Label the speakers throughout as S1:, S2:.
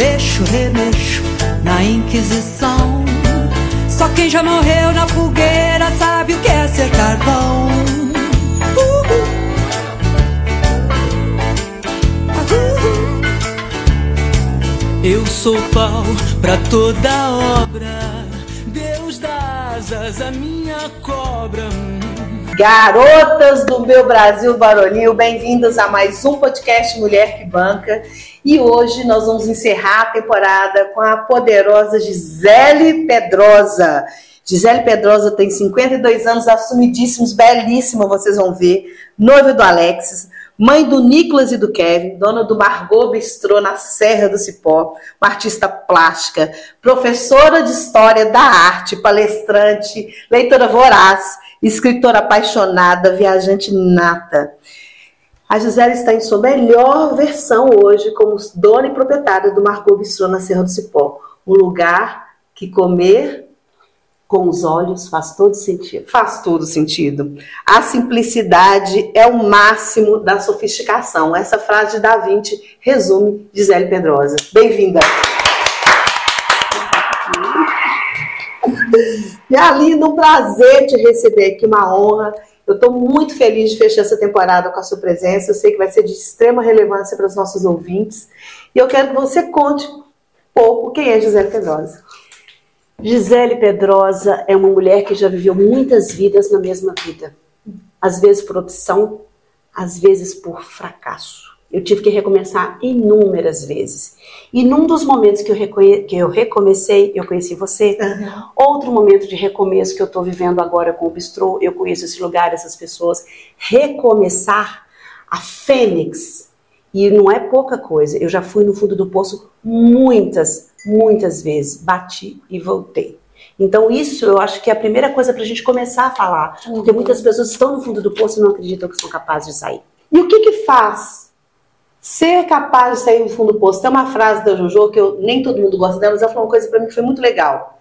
S1: mexo, remexo na Inquisição. Só quem já morreu na fogueira sabe o que é ser carvão. Eu sou pau pra toda obra. Deus dá asas à minha cobra.
S2: Garotas do meu Brasil Baronil, bem-vindas a mais um podcast Mulher que Banca. E hoje nós vamos encerrar a temporada com a poderosa Gisele Pedrosa. Gisele Pedrosa tem 52 anos, assumidíssimos, belíssima, vocês vão ver. Noiva do Alexis mãe do Nicolas e do Kevin, dona do Margot Bistrô na Serra do Cipó, uma artista plástica, professora de História da Arte, palestrante, leitora voraz, escritora apaixonada, viajante nata. A Gisele está em sua melhor versão hoje como dona e proprietária do Margot Bistrô na Serra do Cipó, um lugar que comer com os olhos faz todo sentido. Faz todo sentido. A simplicidade é o máximo da sofisticação. Essa frase de Da Vinci resume Gisele Pedrosa. Bem-vinda. Minha linda, um prazer te receber aqui, uma honra. Eu estou muito feliz de fechar essa temporada com a sua presença. Eu sei que vai ser de extrema relevância para os nossos ouvintes. E eu quero que você conte um pouco quem é Gisele Pedrosa.
S3: Gisele Pedrosa é uma mulher que já viveu muitas vidas na mesma vida. Às vezes por opção, às vezes por fracasso. Eu tive que recomeçar inúmeras vezes. E num dos momentos que eu, reconhe... que eu recomecei, eu conheci você. Uhum. Outro momento de recomeço que eu estou vivendo agora com o Bistrô, eu conheço esse lugar, essas pessoas. Recomeçar a Fênix. E não é pouca coisa. Eu já fui no fundo do poço muitas, muitas vezes. Bati e voltei. Então, isso eu acho que é a primeira coisa para a gente começar a falar. Porque muitas pessoas estão no fundo do poço e não acreditam que são capazes de sair.
S2: E o que, que faz ser capaz de sair do fundo do poço? Tem uma frase da Jojo que eu, nem todo mundo gosta dela, mas ela falou uma coisa para mim que foi muito legal.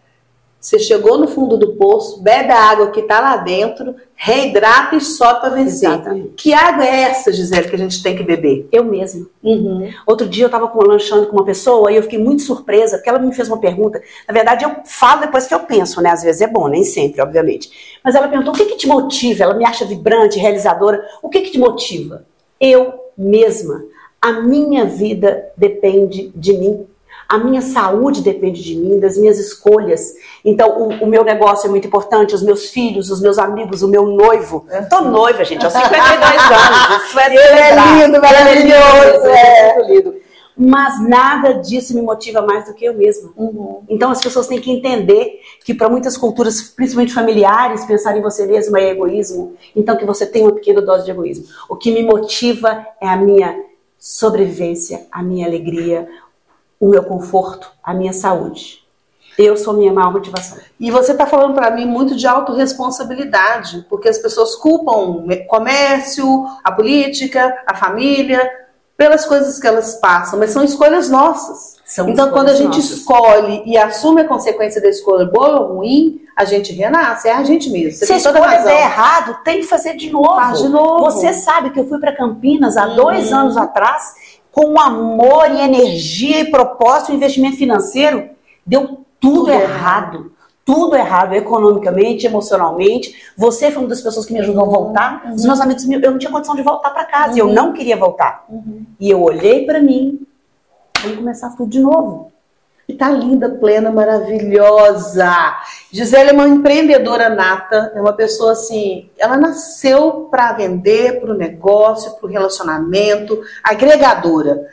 S2: Você chegou no fundo do poço, bebe a água que está lá dentro, reidrata e sobe para vencer. Exatamente. Que água é essa, Gisele, que a gente tem que beber?
S3: Eu mesma. Uhum. Outro dia eu estava lanchando com uma pessoa e eu fiquei muito surpresa, porque ela me fez uma pergunta. Na verdade, eu falo depois que eu penso, né? Às vezes é bom, nem sempre, obviamente. Mas ela perguntou: o que, que te motiva? Ela me acha vibrante, realizadora. O que, que te motiva? Eu mesma. A minha vida depende de mim a minha saúde depende de mim, das minhas escolhas. Então, o, o meu negócio é muito importante, os meus filhos, os meus amigos, o meu noivo. Eu tô noiva, gente, aos 52 anos. Isso é
S2: Ele é lindo, maravilhoso.
S3: É, é lindo. Mas nada disso me motiva mais do que eu mesma. Uhum. Então as pessoas têm que entender que para muitas culturas, principalmente familiares, pensar em você mesma é egoísmo. Então que você tem uma pequena dose de egoísmo. O que me motiva é a minha sobrevivência, a minha alegria, o meu conforto, a minha saúde. Eu sou minha maior motivação.
S2: E você está falando para mim muito de autorresponsabilidade, porque as pessoas culpam o comércio, a política, a família, pelas coisas que elas passam, mas são escolhas nossas. São então, quando a gente nossas. escolhe e assume a consequência da escolha boa ou ruim, a gente renasce, é a gente mesmo.
S3: Você Se a escolha der errado, tem que fazer de novo.
S2: Faz de novo.
S3: Você sabe que eu fui para Campinas há uhum. dois anos atrás com amor e energia e propósito, investimento financeiro, deu tudo, tudo errado. errado. Tudo errado, economicamente, emocionalmente. Você foi uma das pessoas que me ajudou a voltar. Uhum. Os meus amigos, eu não tinha condição de voltar para casa. Uhum. E eu não queria voltar. Uhum. E eu olhei para mim, vamos começar tudo de novo.
S2: E tá linda, plena, maravilhosa. Gisele é uma empreendedora nata, é uma pessoa assim, ela nasceu para vender, para o negócio, para o relacionamento, agregadora.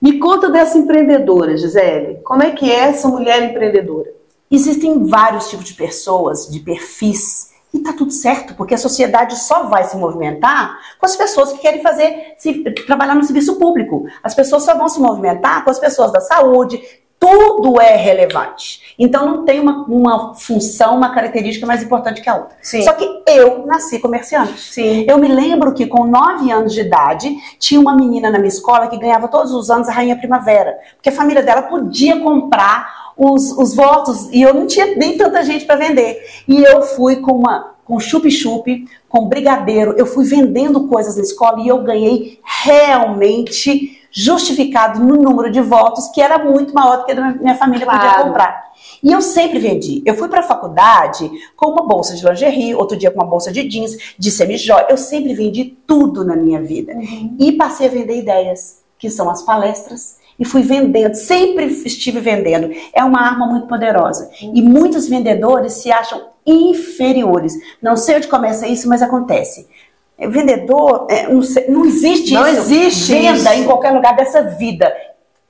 S2: Me conta dessa empreendedora, Gisele. Como é que é essa mulher empreendedora?
S3: Existem vários tipos de pessoas, de perfis, e tá tudo certo, porque a sociedade só vai se movimentar com as pessoas que querem fazer, se, trabalhar no serviço público. As pessoas só vão se movimentar com as pessoas da saúde, tudo é relevante. Então não tem uma, uma função, uma característica mais importante que a outra. Sim. Só que eu nasci comerciante. Sim. Eu me lembro que com 9 anos de idade tinha uma menina na minha escola que ganhava todos os anos a Rainha Primavera. Porque a família dela podia comprar os, os votos e eu não tinha nem tanta gente para vender. E eu fui com uma com chup-chup, com brigadeiro, eu fui vendendo coisas na escola e eu ganhei realmente justificado no número de votos, que era muito maior do que a minha família claro. podia comprar. E eu sempre vendi. Eu fui para a faculdade com uma bolsa de lingerie, outro dia com uma bolsa de jeans, de semijóia. Eu sempre vendi tudo na minha vida. Uhum. E passei a vender ideias, que são as palestras. E fui vendendo, sempre estive vendendo. É uma arma muito poderosa. E muitos vendedores se acham inferiores. Não sei onde começa isso, mas acontece. Vendedor, é, não, sei, não, existe
S2: não
S3: isso.
S2: existe
S3: Venda isso. em qualquer lugar dessa vida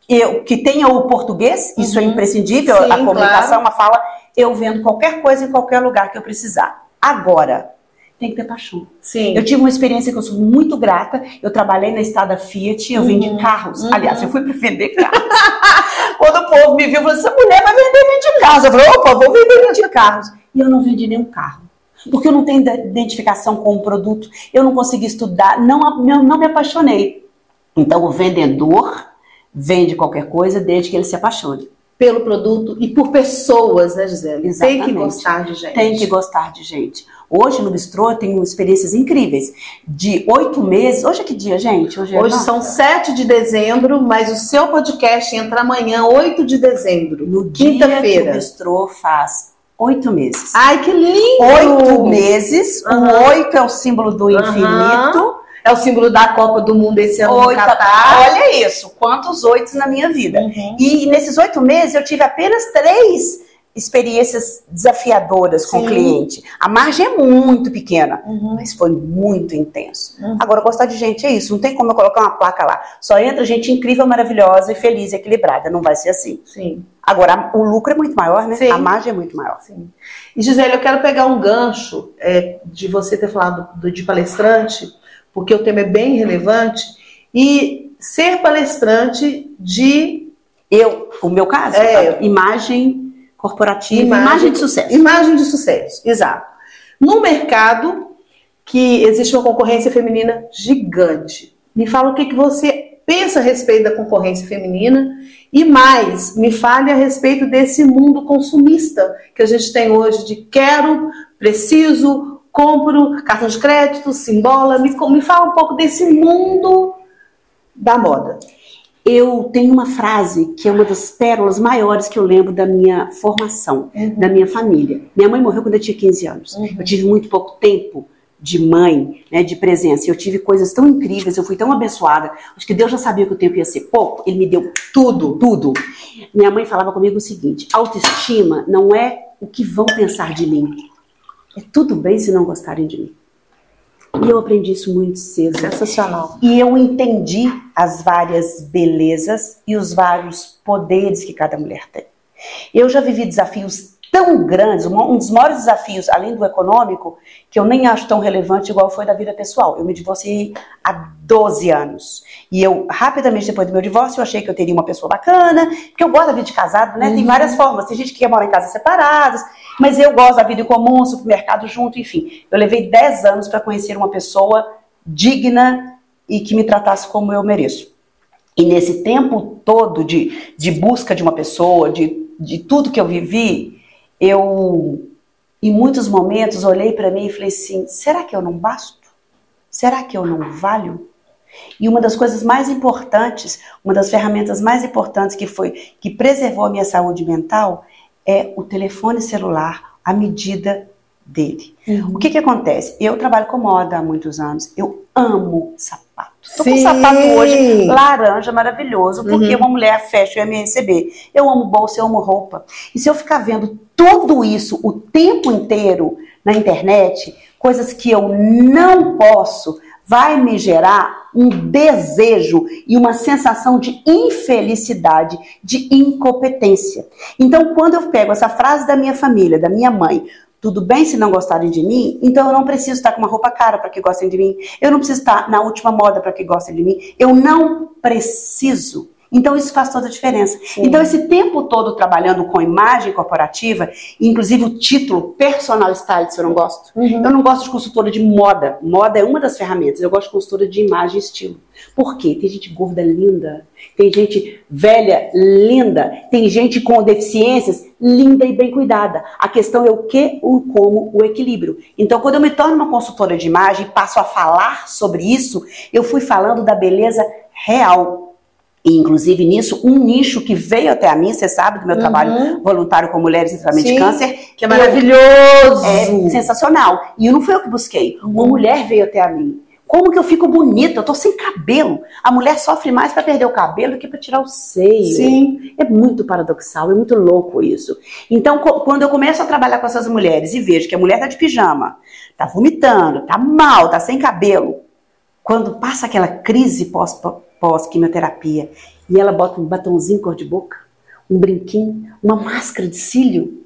S3: eu, que tenha o português, uhum. isso é uhum. imprescindível, Sim, a comunicação, claro. uma fala, eu vendo qualquer coisa em qualquer lugar que eu precisar. Agora, tem que ter paixão.
S2: Sim.
S3: Eu tive uma experiência que eu sou muito grata. Eu trabalhei na estrada Fiat, eu uhum. vendi carros. Uhum. Aliás, eu fui para vender carros. Quando o povo me viu, falou: essa mulher vai vender 20 carros. Eu falei: opa, vou vender 20 carros. E eu não vendi nenhum carro. Porque eu não tenho identificação com o produto, eu não consegui estudar, não, não me apaixonei. Então, o vendedor vende qualquer coisa desde que ele se apaixone.
S2: Pelo produto e por pessoas, né, Gisele? Exatamente. Tem que gostar de gente.
S3: Tem que gostar de gente. Hoje no Bistrô eu tenho experiências incríveis. De oito meses. Hoje é que dia, gente?
S2: Hoje, é Hoje são sete de dezembro, mas o seu podcast entra amanhã, 8 de dezembro.
S3: No quinta-feira. O Bistrô faz oito meses.
S2: Ai, que lindo!
S3: Oito meses. Uhum. O oito é o símbolo do uhum.
S2: É o símbolo da Copa do Mundo esse ano
S3: Oito, no Catar. Olha isso, quantos oito na minha vida. Uhum. E nesses oito meses eu tive apenas três experiências desafiadoras com Sim. o cliente. A margem é muito pequena, uhum. mas foi muito intenso. Uhum. Agora, gostar de gente é isso. Não tem como eu colocar uma placa lá. Só entra gente incrível, maravilhosa e feliz, equilibrada. Não vai ser assim.
S2: Sim.
S3: Agora, o lucro é muito maior, né? Sim. A margem é muito maior.
S2: Sim. E Gisele, eu quero pegar um gancho é, de você ter falado do, de palestrante porque o tema é bem relevante, e ser palestrante de.
S3: Eu, o meu caso, é, tá? imagem corporativa,
S2: imagem, imagem de sucesso. Imagem de sucesso, exato. No mercado que existe uma concorrência feminina gigante. Me fala o que, que você pensa a respeito da concorrência feminina e mais, me fale a respeito desse mundo consumista que a gente tem hoje de quero, preciso, compro cartão de crédito, simbola. Me, me fala um pouco desse mundo da moda.
S3: Eu tenho uma frase que é uma das pérolas maiores que eu lembro da minha formação, uhum. da minha família. Minha mãe morreu quando eu tinha 15 anos. Uhum. Eu tive muito pouco tempo de mãe, né, de presença. Eu tive coisas tão incríveis, eu fui tão abençoada. Acho que Deus já sabia que o tempo ia ser pouco, ele me deu tudo, tudo. Minha mãe falava comigo o seguinte: autoestima não é o que vão pensar de mim, é tudo bem se não gostarem de mim. E eu aprendi isso muito cedo.
S2: Sensacional.
S3: E eu entendi as várias belezas e os vários poderes que cada mulher tem. Eu já vivi desafios tão grandes, um dos maiores desafios, além do econômico, que eu nem acho tão relevante igual foi da vida pessoal. Eu me divorciei há 12 anos. E eu, rapidamente depois do meu divórcio, eu achei que eu teria uma pessoa bacana, porque eu gosto da vida de casado, né? Uhum. Tem várias formas. Tem gente que quer morar em casas separadas, mas eu gosto da vida em comum, supermercado junto, enfim. Eu levei 10 anos para conhecer uma pessoa digna e que me tratasse como eu mereço. E nesse tempo todo de, de busca de uma pessoa, de, de tudo que eu vivi, eu, em muitos momentos, olhei para mim e falei assim: será que eu não basto? Será que eu não valho? E uma das coisas mais importantes, uma das ferramentas mais importantes que foi que preservou a minha saúde mental é o telefone celular à medida dele. Uhum. O que que acontece? Eu trabalho com moda há muitos anos. Eu amo sapato. Estou com um sapato hoje laranja, maravilhoso, porque uhum. uma mulher fecha o MSB. Eu amo bolsa, eu amo roupa. E se eu ficar vendo tudo isso o tempo inteiro na internet, coisas que eu não posso, vai me gerar um desejo e uma sensação de infelicidade, de incompetência. Então, quando eu pego essa frase da minha família, da minha mãe, tudo bem se não gostarem de mim, então eu não preciso estar com uma roupa cara para que gostem de mim. Eu não preciso estar na última moda para que gostem de mim. Eu não preciso. Então isso faz toda a diferença. Sim. Então esse tempo todo trabalhando com imagem corporativa, inclusive o título personal stylist eu não gosto. Uhum. Eu não gosto de consultora de moda. Moda é uma das ferramentas. Eu gosto de consultora de imagem e estilo. Por quê? Tem gente gorda linda, tem gente velha linda, tem gente com deficiências linda e bem cuidada. A questão é o que, o como, o equilíbrio. Então, quando eu me torno uma consultora de imagem e passo a falar sobre isso, eu fui falando da beleza real E, inclusive, nisso, um nicho que veio até a mim, você sabe do meu uhum. trabalho voluntário com mulheres em tratamento de câncer.
S2: Que é maravilhoso!
S3: É sensacional. E não foi eu que busquei. Uma uhum. mulher veio até a mim. Como que eu fico bonita? Eu tô sem cabelo. A mulher sofre mais para perder o cabelo do que para tirar o seio.
S2: Sim.
S3: É muito paradoxal, é muito louco isso. Então, quando eu começo a trabalhar com essas mulheres e vejo que a mulher tá de pijama, tá vomitando, tá mal, tá sem cabelo, quando passa aquela crise pós-quimioterapia pós e ela bota um batonzinho cor de boca, um brinquinho, uma máscara de cílio,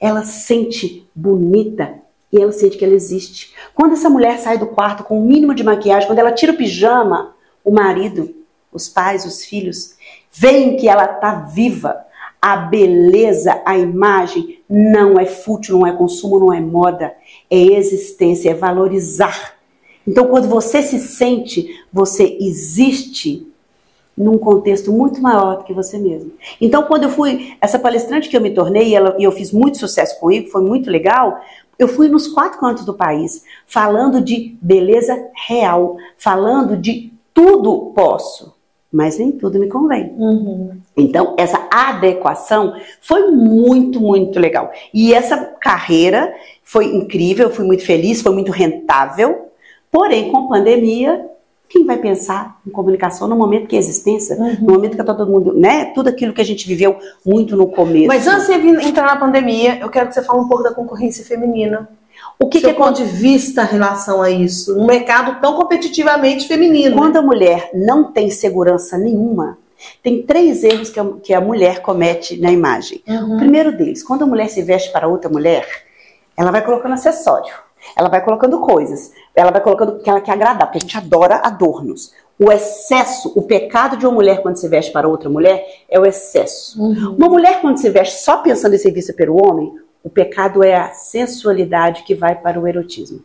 S3: ela sente bonita e ela sente que ela existe. Quando essa mulher sai do quarto com o um mínimo de maquiagem, quando ela tira o pijama, o marido, os pais, os filhos, veem que ela está viva. A beleza, a imagem não é fútil, não é consumo, não é moda, é existência, é valorizar. Então, quando você se sente, você existe num contexto muito maior do que você mesmo. Então, quando eu fui, essa palestrante que eu me tornei, e, ela, e eu fiz muito sucesso com isso, foi muito legal, eu fui nos quatro cantos do país, falando de beleza real, falando de tudo posso, mas nem tudo me convém.
S2: Uhum.
S3: Então, essa adequação foi muito, muito legal. E essa carreira foi incrível, fui muito feliz, foi muito rentável. Porém, com pandemia, quem vai pensar em comunicação no momento que é existência, uhum. no momento que tá todo mundo, né? Tudo aquilo que a gente viveu muito no começo.
S2: Mas antes de entrar na pandemia, eu quero que você fale um pouco da concorrência feminina. O que, Seu que é ponto de vista em relação a isso? Um mercado tão competitivamente feminino.
S3: Quando a mulher não tem segurança nenhuma, tem três erros que a, que a mulher comete na imagem. Uhum. O primeiro deles, quando a mulher se veste para outra mulher, ela vai colocando acessório. Ela vai colocando coisas. Ela vai colocando que ela quer agradar, porque a gente adora adornos. O excesso, o pecado de uma mulher quando se veste para outra mulher é o excesso. Uhum. Uma mulher quando se veste só pensando em ser vista pelo homem, o pecado é a sensualidade que vai para o erotismo.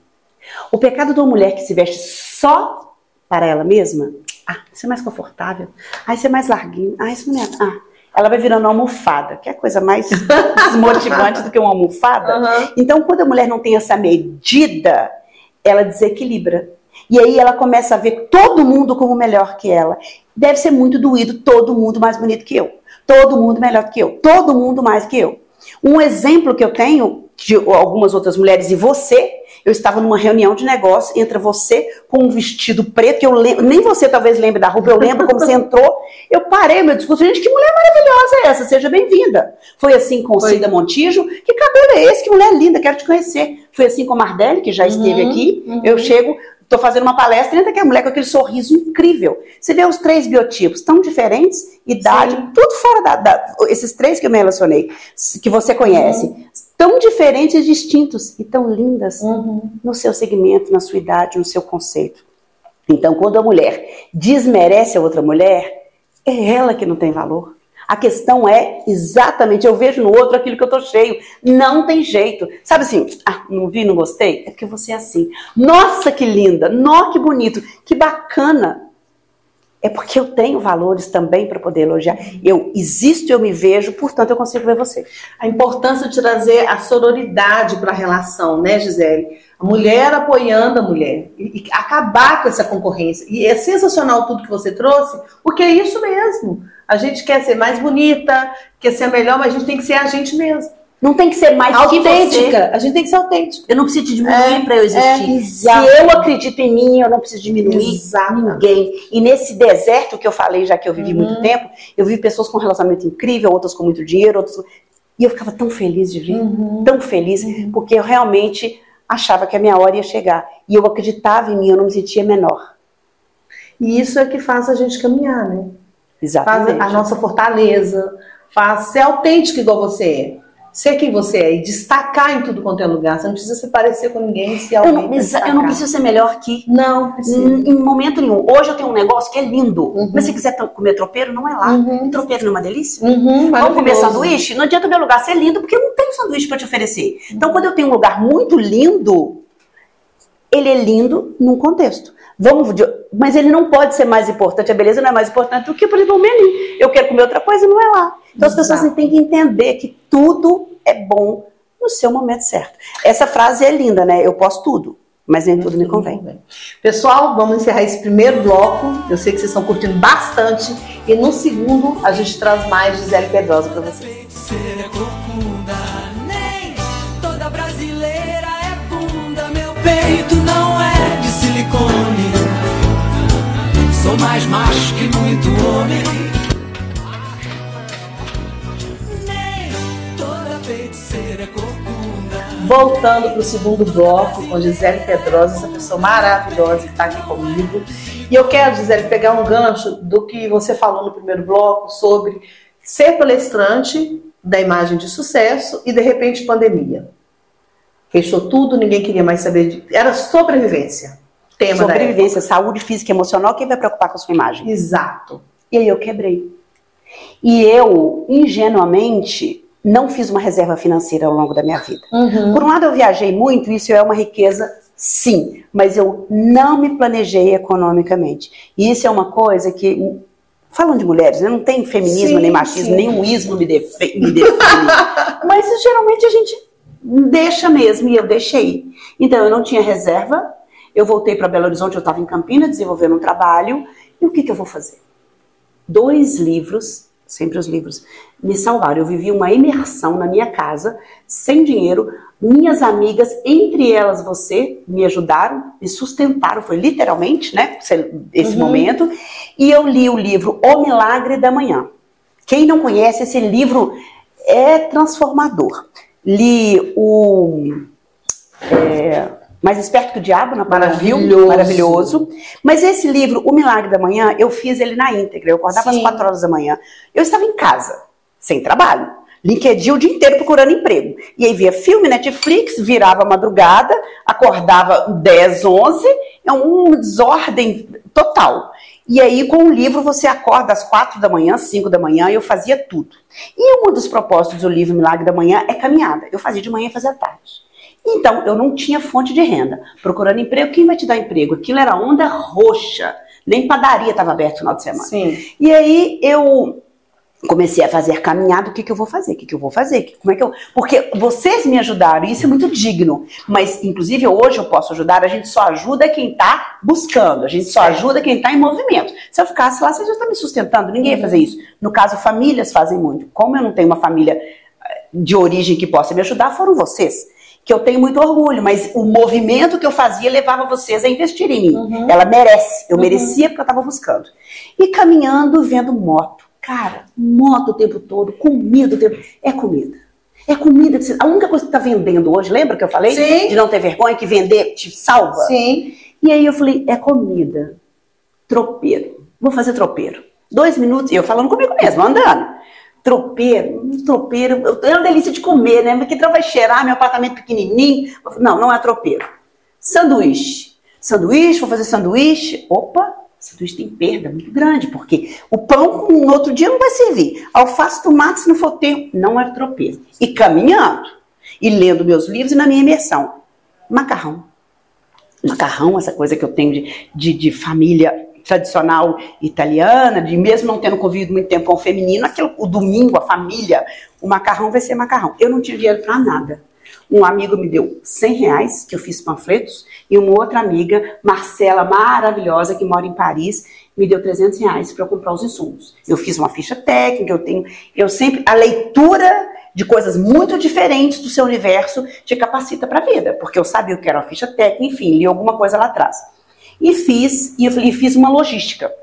S3: O pecado de uma mulher que se veste só para ela mesma, ah, isso é mais confortável. Ah, isso é mais larguinho. Ah, isso não é. Ah, ela vai virando uma almofada, que é coisa mais desmotivante do que uma almofada. Uhum. Então, quando a mulher não tem essa medida, ela desequilibra. E aí ela começa a ver todo mundo como melhor que ela. Deve ser muito doído todo mundo mais bonito que eu. Todo mundo melhor que eu. Todo mundo mais que eu. Um exemplo que eu tenho de algumas outras mulheres e você, eu estava numa reunião de negócio, entra você com um vestido preto, que eu lembro, nem você talvez lembre da roupa, eu lembro como você entrou. Eu parei meu discurso, gente, que mulher maravilhosa é essa? Seja bem-vinda. Foi assim com Foi. Cida Montijo, que cabelo é esse? Que mulher linda, quero te conhecer. Foi assim com Mardelli, que já esteve uhum, aqui. Uhum. Eu chego, Estou fazendo uma palestra e entra aquela mulher com aquele sorriso incrível. Você vê os três biotipos tão diferentes, idade, Sim. tudo fora da, da, Esses três que eu me relacionei, que você conhece, uhum. Tão diferentes e distintos e tão lindas uhum. no seu segmento, na sua idade, no seu conceito. Então, quando a mulher desmerece a outra mulher, é ela que não tem valor. A questão é exatamente, eu vejo no outro aquilo que eu tô cheio. Não tem jeito. Sabe assim, ah, não vi, não gostei? É porque você é assim. Nossa, que linda! Nossa, que bonito! Que bacana! É porque eu tenho valores também para poder elogiar. Eu existo, eu me vejo, portanto eu consigo ver você.
S2: A importância de trazer a sororidade para a relação, né, Gisele? A mulher apoiando a mulher. E, e, acabar com essa concorrência. E é sensacional tudo que você trouxe, porque é isso mesmo. A gente quer ser mais bonita, quer ser melhor, mas a gente tem que ser a gente mesmo.
S3: Não tem que ser mais
S2: autêntica. A gente tem que ser autêntica.
S3: Eu não preciso diminuir é, para eu existir. É, Se eu acredito em mim, eu não preciso diminuir Exato. ninguém. E nesse deserto que eu falei, já que eu vivi uhum. muito tempo, eu vi pessoas com um relacionamento incrível, outras com muito dinheiro, outras e eu ficava tão feliz de vir, uhum. tão feliz, uhum. porque eu realmente achava que a minha hora ia chegar. E eu acreditava em mim, eu não me sentia menor.
S2: E isso é que faz a gente caminhar, né?
S3: Exatamente.
S2: Faz a nossa fortaleza, faz ser autêntico igual você é. Ser quem você é e destacar em tudo quanto é lugar. Você não precisa se parecer com ninguém se
S3: alguém. Eu não, eu não preciso ser melhor que.
S2: Não, precisa.
S3: Em, momento nenhum. Hoje eu tenho um negócio que é lindo. Uhum. Mas se quiser comer tropeiro, não é lá. Uhum. tropeiro não é uma delícia?
S2: Uhum,
S3: Vamos comer sanduíche? Não adianta o meu lugar ser lindo, porque eu não tenho sanduíche para te oferecer. Então, quando eu tenho um lugar muito lindo, ele é lindo num contexto. Vamos, mas ele não pode ser mais importante, a beleza não é mais importante do que, por exemplo, o menu. Eu quero comer outra coisa, não é lá. Então as pessoas têm que entender que tudo é bom no seu momento certo. Essa frase é linda, né? Eu posso tudo, mas nem tudo me convém.
S2: Pessoal, vamos encerrar esse primeiro bloco. Eu sei que vocês estão curtindo bastante E no segundo, a gente traz mais Gisele Pedrosa para vocês.
S1: Sou mais macho que muito homem.
S2: Voltando para o segundo bloco com Gisele Pedrosa, essa pessoa maravilhosa que está aqui comigo. E eu quero, Gisele, pegar um gancho do que você falou no primeiro bloco sobre ser palestrante da imagem de sucesso e de repente pandemia. Fechou tudo, ninguém queria mais saber de. Era sobrevivência. Tema
S3: Sobrevivência, saúde física e emocional, quem vai preocupar com a sua imagem?
S2: Exato.
S3: E aí eu quebrei. E eu, ingenuamente, não fiz uma reserva financeira ao longo da minha vida.
S2: Uhum.
S3: Por um lado, eu viajei muito, isso é uma riqueza, sim, mas eu não me planejei economicamente. E isso é uma coisa que, falando de mulheres, né, não tem feminismo,
S2: Sim,
S3: nem machismo,
S2: sim.
S3: nem o ismo me, defe- me define. mas geralmente a gente deixa mesmo, e eu deixei. Então, eu não tinha reserva, eu voltei para Belo Horizonte, eu estava em Campinas desenvolvendo um trabalho, e o que, que eu vou fazer? Dois livros, sempre os livros, me salvaram. Eu vivi uma imersão na minha casa, sem dinheiro. Minhas amigas, entre elas você, me ajudaram, me sustentaram, foi literalmente, né, esse
S2: Uhum.
S3: momento. E eu li o livro O Milagre da Manhã. Quem não conhece, esse livro é transformador. Li o é, Mais Esperto que o Diabo, na
S2: Maravilhoso.
S3: Maravilhoso. Mas esse livro, O Milagre da Manhã, eu fiz ele na íntegra. Eu acordava
S2: Sim.
S3: às 4 horas da manhã. Eu estava em casa, sem trabalho. LinkedIn o dia inteiro procurando emprego. E aí via filme, Netflix, virava madrugada, acordava 10, 11, é uma desordem total. E aí, com o livro, você acorda às 4 da manhã, 5 da manhã, e eu fazia tudo. E um dos propósitos do livro Milagre da Manhã é caminhada. Eu fazia de manhã e fazia tarde. Então, eu não tinha fonte de renda. Procurando emprego, quem vai te dar emprego? Aquilo era onda roxa. Nem padaria estava aberto no final de semana.
S2: Sim.
S3: E aí eu comecei a fazer caminhada, o que, que eu vou fazer? O que, que eu vou fazer? Como é que eu... Porque vocês me ajudaram, e isso é muito digno. Mas, inclusive, hoje eu posso ajudar, a gente só ajuda quem está buscando, a gente só ajuda quem está em movimento. Se eu ficasse lá, vocês já estão me sustentando, ninguém ia fazer isso. No caso, famílias fazem muito. Como eu não tenho uma família eh, de origem que possa me ajudar, foram vocês. Que eu tenho muito orgulho, mas o movimento que eu fazia levava vocês a investir em mim. Ela merece, eu
S2: Uhum.
S3: merecia porque eu estava buscando. E caminhando, vendo moto. Cara, moto o tempo todo, comida o tempo. É comida. É comida. que você- A única coisa que está vendendo hoje, lembra que eu falei?
S2: Sim.
S3: De não ter vergonha, que vender te salva?
S2: Sim.
S3: E aí eu falei, é comida. Tropeiro. Vou fazer tropeiro. Dois minutos, e eu falando comigo mesmo, andando. Tropeiro, tropeiro, é uma delícia de comer, né? Porque então vai cheirar meu apartamento pequenininho. Não, não é tropeiro. Sanduíche. Sanduíche, vou fazer sanduíche. Opa, sanduíche tem perda muito grande, porque o pão no outro dia não vai servir. Alface, tomate, se não for tempo, não é tropeiro. E caminhando, e lendo meus livros e na minha imersão. Macarrão macarrão, essa coisa que eu tenho de, de, de família tradicional italiana, de mesmo não tendo convivido muito tempo com o feminino, aquilo, o domingo, a família, o macarrão vai ser macarrão. Eu não tinha dinheiro para nada. Um amigo me deu 100 reais, que eu fiz panfletos, e uma outra amiga, Marcela, maravilhosa, que mora em Paris, me deu 300 reais para eu comprar os insumos. Eu fiz uma ficha técnica, eu tenho, eu sempre, a leitura de coisas muito diferentes do seu universo te capacita para a vida, porque eu sabia o que era uma ficha técnica, enfim, li alguma coisa lá atrás. E fiz, e falei, fiz uma logística.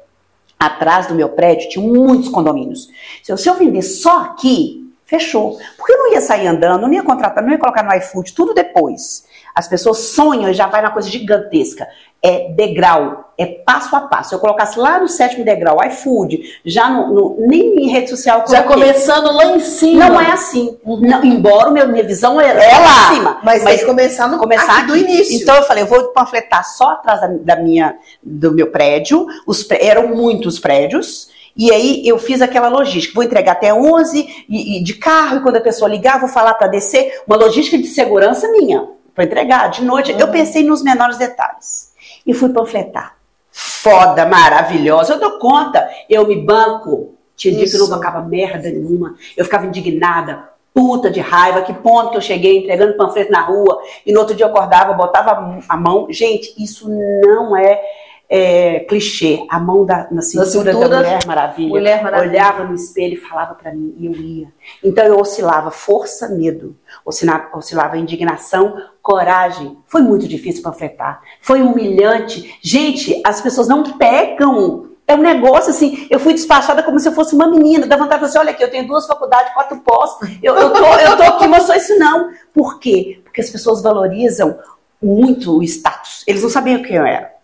S3: Atrás do meu prédio tinha muitos condomínios. Se eu vender só aqui, fechou. Porque eu não ia sair andando, não ia contratar, não ia colocar no iFood, tudo depois. As pessoas sonham e já vai na coisa gigantesca. É degrau, é passo a passo. Se eu colocasse lá no sétimo degrau, iFood, já no, no- nem em rede social
S2: Já começando lá em cima.
S3: Não é assim.
S2: Uhum.
S3: Não, embora meu, minha visão era
S2: É
S3: lá em cima.
S2: mas, que começar no
S3: começar
S2: aqui do início.
S3: Então eu falei, eu vou panfletar só atrás da, da minha, do meu prédio. Os, eram muitos prédios. E aí eu fiz aquela logística. Vou entregar até 11 e, e de carro, e quando a pessoa ligar, vou falar para descer. Uma logística de segurança minha, para entregar de noite. Eu pensei nos menores detalhes. E fui panfletar. Foda, maravilhosa. Eu dou conta. Eu me banco. Tinha dia que eu não bancava merda nenhuma. Eu ficava indignada, puta de raiva. Que ponto que eu cheguei entregando panfleto na rua. E no outro dia eu acordava, botava a mão. Gente, isso não é é, clichê, a mão da, na cintura,
S2: cintura,
S3: da Mulher Maravilha.
S2: Mulher Maravilha.
S3: Olhava no espelho e falava para mim, e eu ia. Então eu oscilava força, medo, oscilava, oscilava indignação, coragem. Foi muito difícil panfletar, foi humilhante. Gente, as pessoas não pegam. É um negócio assim, eu fui despachada como se eu fosse uma menina, dá vontade de assim, olha aqui, eu tenho duas faculdades, quatro pós, eu, eu, tô, eu tô aqui, mas sou isso não. Por quê? Porque as pessoas valorizam muito o status. Eles não sabiam quem eu era.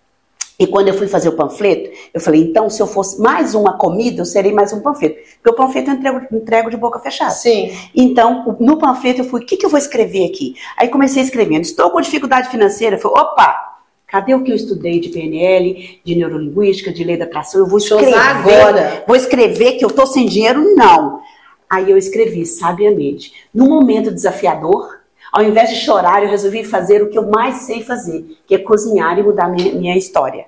S3: E quando eu fui fazer o panfleto, eu falei, então, se eu fosse mais uma comida, eu serei mais um panfleto. Porque o panfleto eu entrego, entrego de boca fechada.
S2: Sim.
S3: Então, no panfleto eu fui, o que, que eu vou escrever aqui? Aí comecei escrevendo, estou com dificuldade financeira. Eu falei, opa, cadê o que eu estudei de PNL, de neurolinguística, de lei da atração? Eu vou escrever
S2: agora.
S3: Vou escrever que eu estou sem dinheiro? Não. Aí eu escrevi sabiamente. No momento desafiador, ao invés de chorar, eu resolvi fazer o que eu mais sei fazer, que é cozinhar e mudar minha, minha história.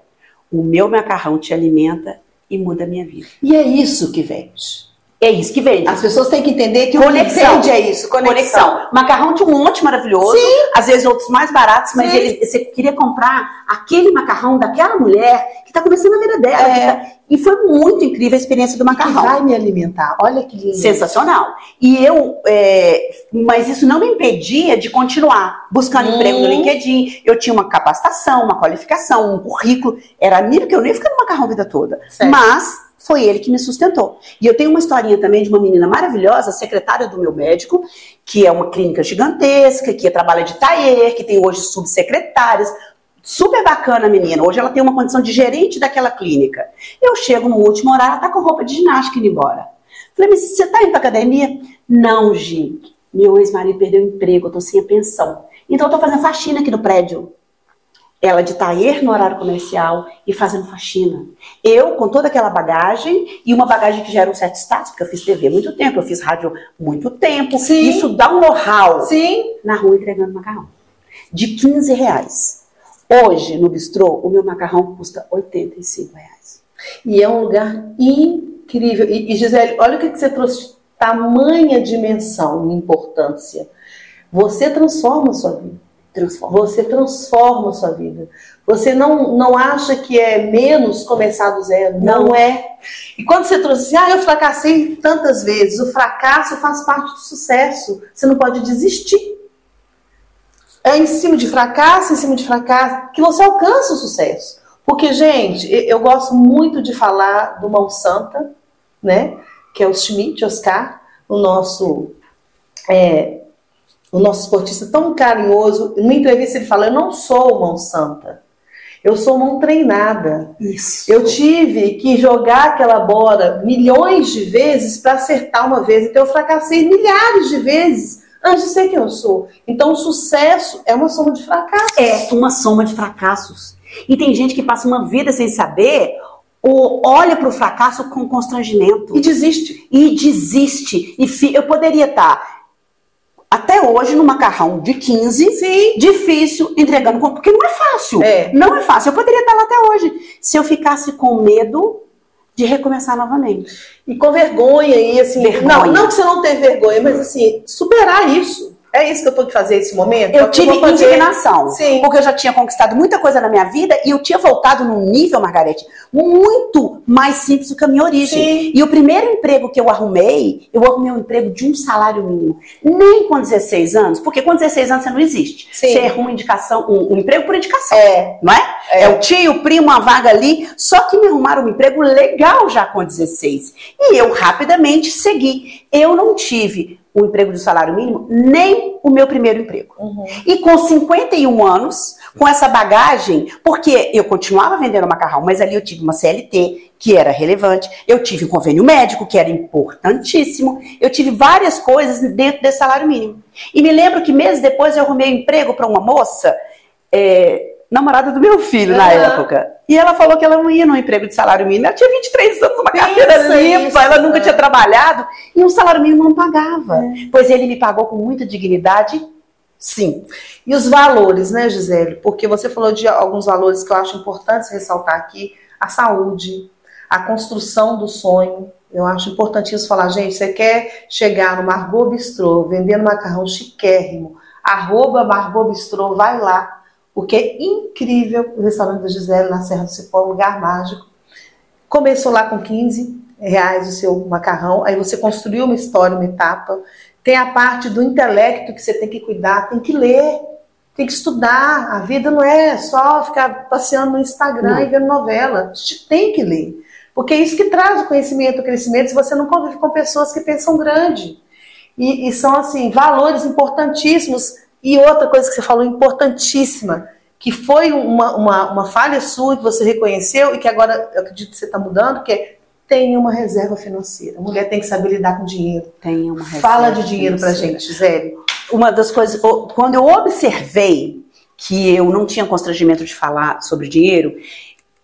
S3: O meu macarrão te alimenta e muda a minha vida.
S2: E é isso que vende.
S3: É isso que vende.
S2: As pessoas têm que entender que
S3: Conexão.
S2: o que vende é isso, conexão.
S3: Conexão. Macarrão de um monte maravilhoso.
S2: Sim.
S3: Às vezes outros mais baratos, mas ele, você queria comprar aquele macarrão daquela mulher que está começando a vida dela.
S2: É.
S3: que tá- E foi muito incrível a experiência do
S2: Que
S3: macarrão.
S2: vai me alimentar. Olha que lindo.
S3: Sensacional. E eu, é, mas isso não me impedia de continuar buscando
S2: Hum.
S3: emprego no LinkedIn. Eu tinha uma capacitação, uma qualificação, um currículo. Era amigo que eu nem ficar no macarrão a vida toda.
S2: Certo.
S3: Mas foi ele que me sustentou. E eu tenho uma historinha também de uma menina maravilhosa, secretária do meu médico, que é uma clínica gigantesca, que trabalha de taier, que tem hoje subsecretárias. Super bacana a menina. Hoje ela tem uma condição de gerente daquela clínica. Eu chego no último horário, ela tá com roupa de ginástica indo embora. Falei, mas você tá indo pra academia? Não, Gi. Meu ex-marido perdeu o emprego, eu tô sem a pensão. Então eu tô fazendo faxina aqui no prédio. Ela de taer no horário comercial e fazendo faxina. Eu, com toda aquela bagagem, e uma bagagem que gera um certo status, porque eu fiz TV há muito tempo, eu fiz rádio muito tempo.
S2: Sim.
S3: Isso dá um know-how
S2: Sim.
S3: na rua entregando macarrão. De 15 reais. Hoje, no bistrô, o meu macarrão custa 85 reais.
S2: E é um lugar incrível. E, e, Gisele, olha o que, que você trouxe. Tamanha dimensão e importância. Você transforma a sua vida.
S3: Transforma.
S2: Você transforma a sua vida. Você não, não acha que é menos começar do zero. Não,
S3: Não.
S2: é. E quando você trouxe, ah, eu fracassei tantas vezes. O fracasso faz parte do sucesso. Você não pode desistir. É em cima de fracasso, em cima de fracasso, que você alcança o sucesso. Porque, gente, eu gosto muito de falar do Mão Santa, né? Que é o Schmidt Oscar, o nosso é, o nosso esportista tão carinhoso. Numa entrevista ele fala: Eu não sou mão santa, eu sou mão treinada.
S3: Isso.
S2: Eu tive que jogar aquela bola milhões de vezes para acertar uma vez. Então eu fracassei milhares de vezes antes de ser quem eu sou. Então o sucesso é uma soma de fracassos.
S3: é uma soma de fracassos. E tem gente que passa uma vida sem saber, ou olha para o fracasso com constrangimento
S2: E desiste.
S3: e desiste. E eu poderia estar até hoje no macarrão de 15,
S2: Sim.
S3: difícil, entregando, porque não é fácil.
S2: É.
S3: Não é fácil. Eu poderia estar lá até hoje. Se eu ficasse com medo de recomeçar novamente.
S2: E com vergonha e assim.
S3: Vergonha.
S2: Não, não que você não tenha vergonha, mas assim, superar isso. É isso que eu tô de fazer esse momento. é
S3: Eu
S2: que
S3: tive indignação.
S2: Sim.
S3: Porque eu já tinha conquistado muita coisa na minha vida e eu tinha voltado num nível, Margarete, muito mais simples do que a minha origem.
S2: Sim.
S3: E o primeiro emprego que eu arrumei, eu arrumei um emprego de um salário mínimo. Nem com 16 anos, porque com 16 anos você não existe.
S2: Sim.
S3: Você arruma indicação, um, um emprego por indicação.
S2: É.
S3: Não é? é? o tio, o primo, uma vaga ali. Só que me arrumaram um emprego legal já com 16. E eu rapidamente segui. Eu não tive o emprego de salário mínimo, nem o meu primeiro emprego.
S2: Uhum.
S3: E com 51 anos, com essa bagagem, porque eu continuava vendendo macarrão, mas ali eu tive uma CLT que era relevante, eu tive um convênio médico que era importantíssimo, eu tive várias coisas dentro desse salário mínimo. E me lembro que meses depois eu arrumei um emprego para uma moça, é, namorada do meu filho na
S2: Aham.
S3: época. E ela falou que ela não ia no emprego de salário mínimo. Ela tinha 23 anos, uma carteira limpa,
S2: isso,
S3: ela nunca tinha trabalhado, e um salário mínimo não pagava.
S2: É.
S3: Pois ele me pagou com muita dignidade, sim.
S2: E os valores, né, Gisele? Porque você falou de alguns valores que eu acho importantes ressaltar aqui: a saúde, a construção do sonho. Eu acho importantíssimo falar, gente, você quer chegar no Margot Bistrô vendendo macarrão chiquérrimo, arroba Margot Bistrô, vai lá. O que é incrível o restaurante da Gisele na Serra do Cipó, um lugar mágico. Começou lá com 15 reais o seu macarrão, aí você construiu uma história, uma etapa. Tem a parte do intelecto que você tem que cuidar, tem que ler, tem que estudar. A vida não é só ficar passeando no Instagram
S3: Não.
S2: e vendo novela. A gente tem que ler. Porque é isso que traz o conhecimento, o crescimento, se você não convive com pessoas que pensam grande. E, e são, assim, valores importantíssimos. E outra coisa que você falou, importantíssima, que foi uma, uma, uma falha sua que você reconheceu e que agora eu acredito que você está mudando, que é tenha uma reserva financeira. A mulher tem que saber lidar com dinheiro.
S3: Tem uma
S2: Fala
S3: reserva
S2: de dinheiro
S3: financeira.
S2: gente, Gisele.
S3: Uma das coisas, quando eu observei que eu não tinha constrangimento de falar sobre dinheiro,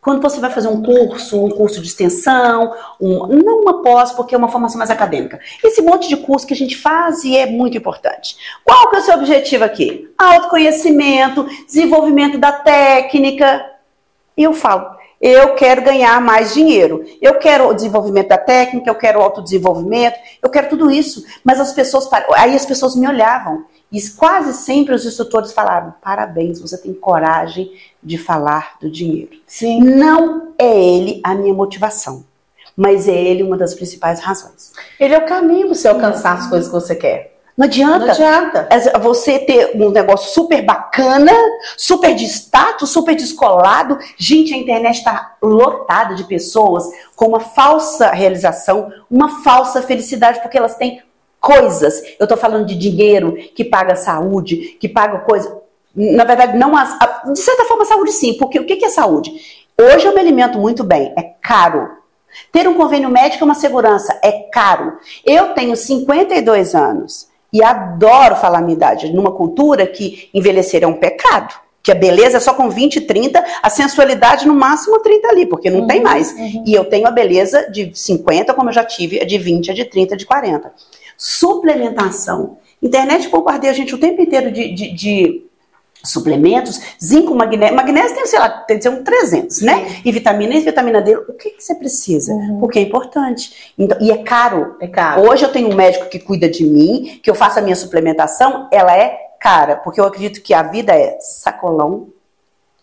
S3: quando você vai fazer um curso, um curso de extensão, um- não uma pós, porque é uma formação mais acadêmica. Esse monte de curso que a gente faz e é muito importante. Qual que é o seu objetivo aqui? Autoconhecimento, desenvolvimento da técnica. E eu falo, eu quero ganhar mais dinheiro. Eu quero o desenvolvimento da técnica, eu quero o autodesenvolvimento, eu quero tudo isso. Mas as pessoas, aí as pessoas me olhavam. E quase sempre os instrutores falavam: parabéns, você tem coragem de falar do dinheiro.
S2: Sim.
S3: Não é ele a minha motivação, mas é ele uma das principais razões.
S2: Ele é o caminho para você alcançar as coisas que você quer.
S3: Não adianta.
S2: Não adianta.
S3: Você ter um negócio super bacana, super de status, super descolado. Gente, a internet está lotada de pessoas com uma falsa realização, uma falsa felicidade, porque elas têm coisas. Eu estou falando de dinheiro que paga saúde, que paga coisa. Na verdade, não as. a- De certa forma, saúde sim, porque o que que é saúde? Hoje eu me alimento muito bem, é caro. Ter um convênio médico é uma segurança, é caro. Eu tenho 52 anos e adoro falar a minha idade, numa cultura que envelhecer é um pecado. Que a beleza é só com 20, 30, a sensualidade no máximo 30 ali, porque não tem mais. E eu tenho a beleza de 50, como eu já tive, a de 20, a de 30, a de 40. Suplementação. Internet bombardeia a gente o tempo inteiro de, de- de suplementos, zinco, magnésio. Magnésio tem, sei lá, tem que ser um 300, né? E vitamina E, vitamina D. O que, que você precisa? Porque é importante. Então, e é caro.
S2: É caro.
S3: Hoje eu tenho um médico que cuida de mim, que eu faço a minha suplementação, ela é cara, porque eu acredito que a vida é sacolão,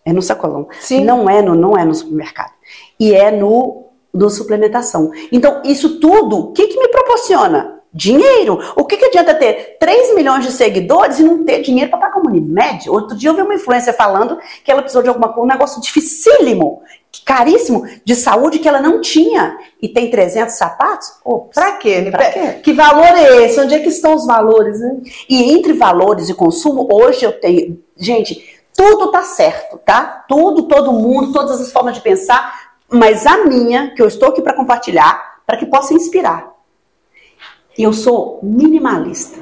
S3: é no sacolão,
S2: Sim.
S3: não é no não é no supermercado, e é no, no suplementação. Então isso tudo, o que que me proporciona? Dinheiro. O que, que adianta ter 3 milhões de seguidores e não ter dinheiro para pagar uma Unimed? Outro dia eu vi uma influencer falando que ela precisou de alguma coisa, um negócio dificílimo, caríssimo, de saúde que ela não tinha. E tem 300 sapatos? Ô,
S2: Pra quê?
S3: Pra quê?
S2: Que valor é esse? Onde é que estão os valores, né?
S3: E entre valores e consumo, hoje eu tenho. Gente, tudo tá certo, tá? Tudo, todo mundo, todas as formas de pensar, mas a minha, que eu estou aqui para compartilhar, para que possa inspirar. Eu sou minimalista.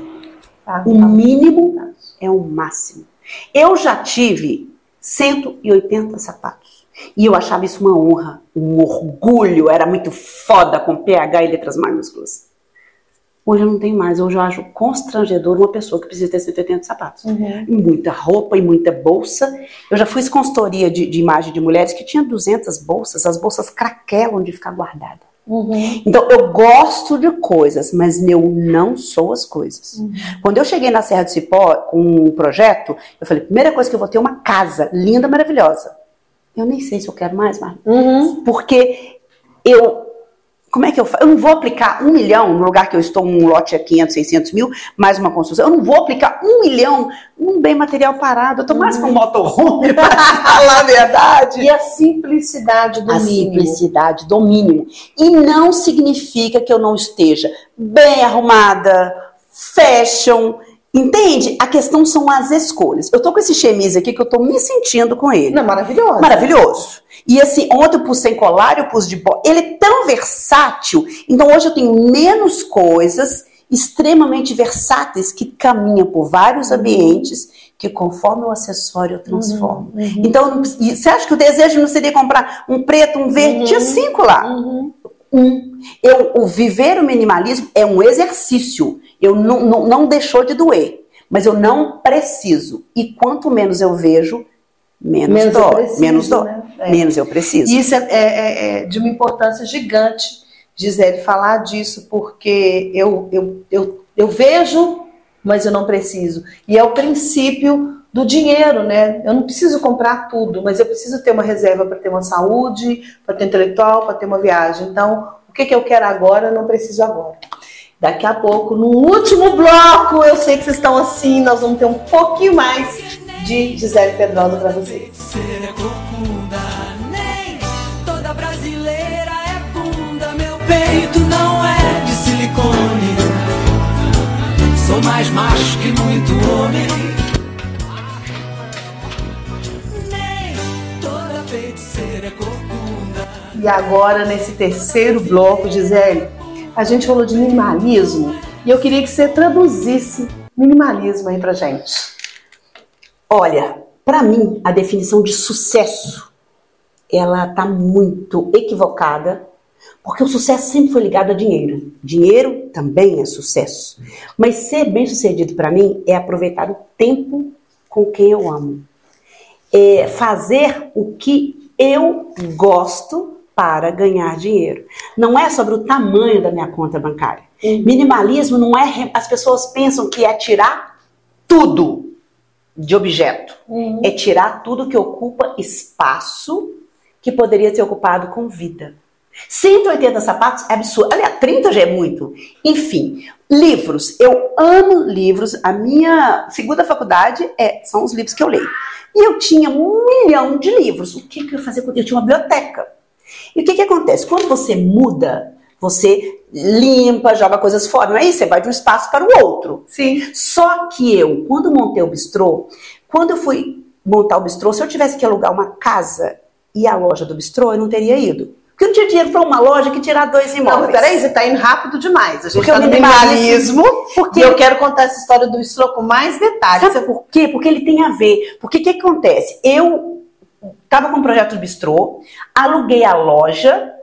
S2: Tá,
S3: O mínimo é o máximo. Eu já tive 180 sapatos. E eu achava isso uma honra, um orgulho, era muito foda com PH e letras maiúsculas. Hoje eu não tenho mais, hoje eu acho constrangedor uma pessoa que precisa ter 180 sapatos.
S2: Uhum.
S3: Muita roupa e muita bolsa. Eu já fiz consultoria de, de imagem de mulheres que tinha 200 bolsas, as bolsas craquelam de ficar guardada.
S2: Uhum.
S3: Então, eu gosto de coisas, mas eu não sou as coisas. Quando eu cheguei na Serra do Cipó com um projeto, eu falei, primeira coisa que eu vou ter é uma casa linda, maravilhosa. Eu nem sei se eu quero mais, Marlon.
S2: Uhum.
S3: Porque eu... Como é que eu faço? Eu não vou aplicar um milhão no lugar que eu estou, um lote a 500, 600 mil, mais uma construção. Eu não vou aplicar um milhão num bem material parado. Eu estou mais para um motorhome, para falar a verdade
S2: E a simplicidade do
S3: a
S2: mínimo.
S3: simplicidade do mínimo. E não significa que eu não esteja bem arrumada, fashion. Entende? A questão são as escolhas. Eu tô com esse chemise aqui que eu tô me sentindo com ele.
S2: Não, maravilhosa.
S3: Maravilhoso. E assim, ontem eu pus sem colar, eu pus de bo... Ele é tão versátil. Então hoje eu tenho menos coisas extremamente versáteis que caminham por vários ambientes que conforme o acessório eu transformo. Então, não precisa- e você acha que o desejo não seria comprar um preto, um verde? Tinha cinco lá.
S2: Uhum.
S3: Um. Eu, o viver o minimalismo é um exercício. Eu não, não, não deixou de doer. Mas eu não preciso. E quanto menos eu vejo, menos,
S2: Menos eu
S3: dói.
S2: preciso,
S3: menos dói.
S2: né? É.
S3: Menos eu preciso.
S2: E isso é, é- é de uma importância gigante, Gisele, falar disso, porque eu, eu, eu, eu vejo, mas eu não preciso. E é o princípio do dinheiro, né? Eu não preciso comprar tudo, mas eu preciso ter uma reserva para ter uma saúde, para ter intelectual, para ter uma viagem. Então, o que, que eu quero agora, eu não preciso agora. Daqui a pouco, no último bloco, eu sei que vocês estão assim, nós vamos ter um pouquinho mais de Gisele Pedrosa para vocês.
S1: É peito não é de silicone. Sou mais macho que muito homem. Nem toda feiticeira é corcunda.
S2: E agora, nesse terceiro bloco, Gisele, a gente falou de minimalismo e eu queria que você traduzisse minimalismo aí pra gente.
S3: Olha, para mim, a definição de sucesso, ela tá muito equivocada, porque o sucesso sempre foi ligado a dinheiro. Dinheiro também é sucesso. Mas ser bem-sucedido para mim é aproveitar o tempo com quem eu amo. É fazer o que eu gosto para ganhar dinheiro. Não é sobre o tamanho da minha conta bancária. Minimalismo não é. As pessoas pensam que é tirar tudo de objeto. É tirar tudo que ocupa espaço que poderia ser ocupado com vida. 180 sapatos é absurdo. Aliás, 30 já é muito. Enfim, livros. Eu amo livros. A minha segunda faculdade é, são os livros que eu leio. E eu tinha um milhão de livros. O que, que eu fazia com Eu tinha uma biblioteca. E o que, que acontece? Quando você muda, você limpa, joga coisas fora. Não é isso? Você vai de um espaço para o outro.
S2: Sim.
S3: Só que eu, quando montei o bistrô, quando eu fui montar o bistrô, se eu tivesse que alugar uma casa e a loja do bistrô, eu não teria ido. Porque eu não tinha dinheiro para uma loja que tirar dois
S2: Não,
S3: imóveis.
S2: mas peraí, você tá indo rápido demais. A gente
S3: Porque
S2: tá
S3: o
S2: no
S3: minimalismo- porque-
S2: E eu quero contar essa história do bistrô com mais detalhes.
S3: Sabe por quê? Porque ele tem a ver. Porque o que, que acontece? Eu estava com o projeto do bistrô, aluguei a loja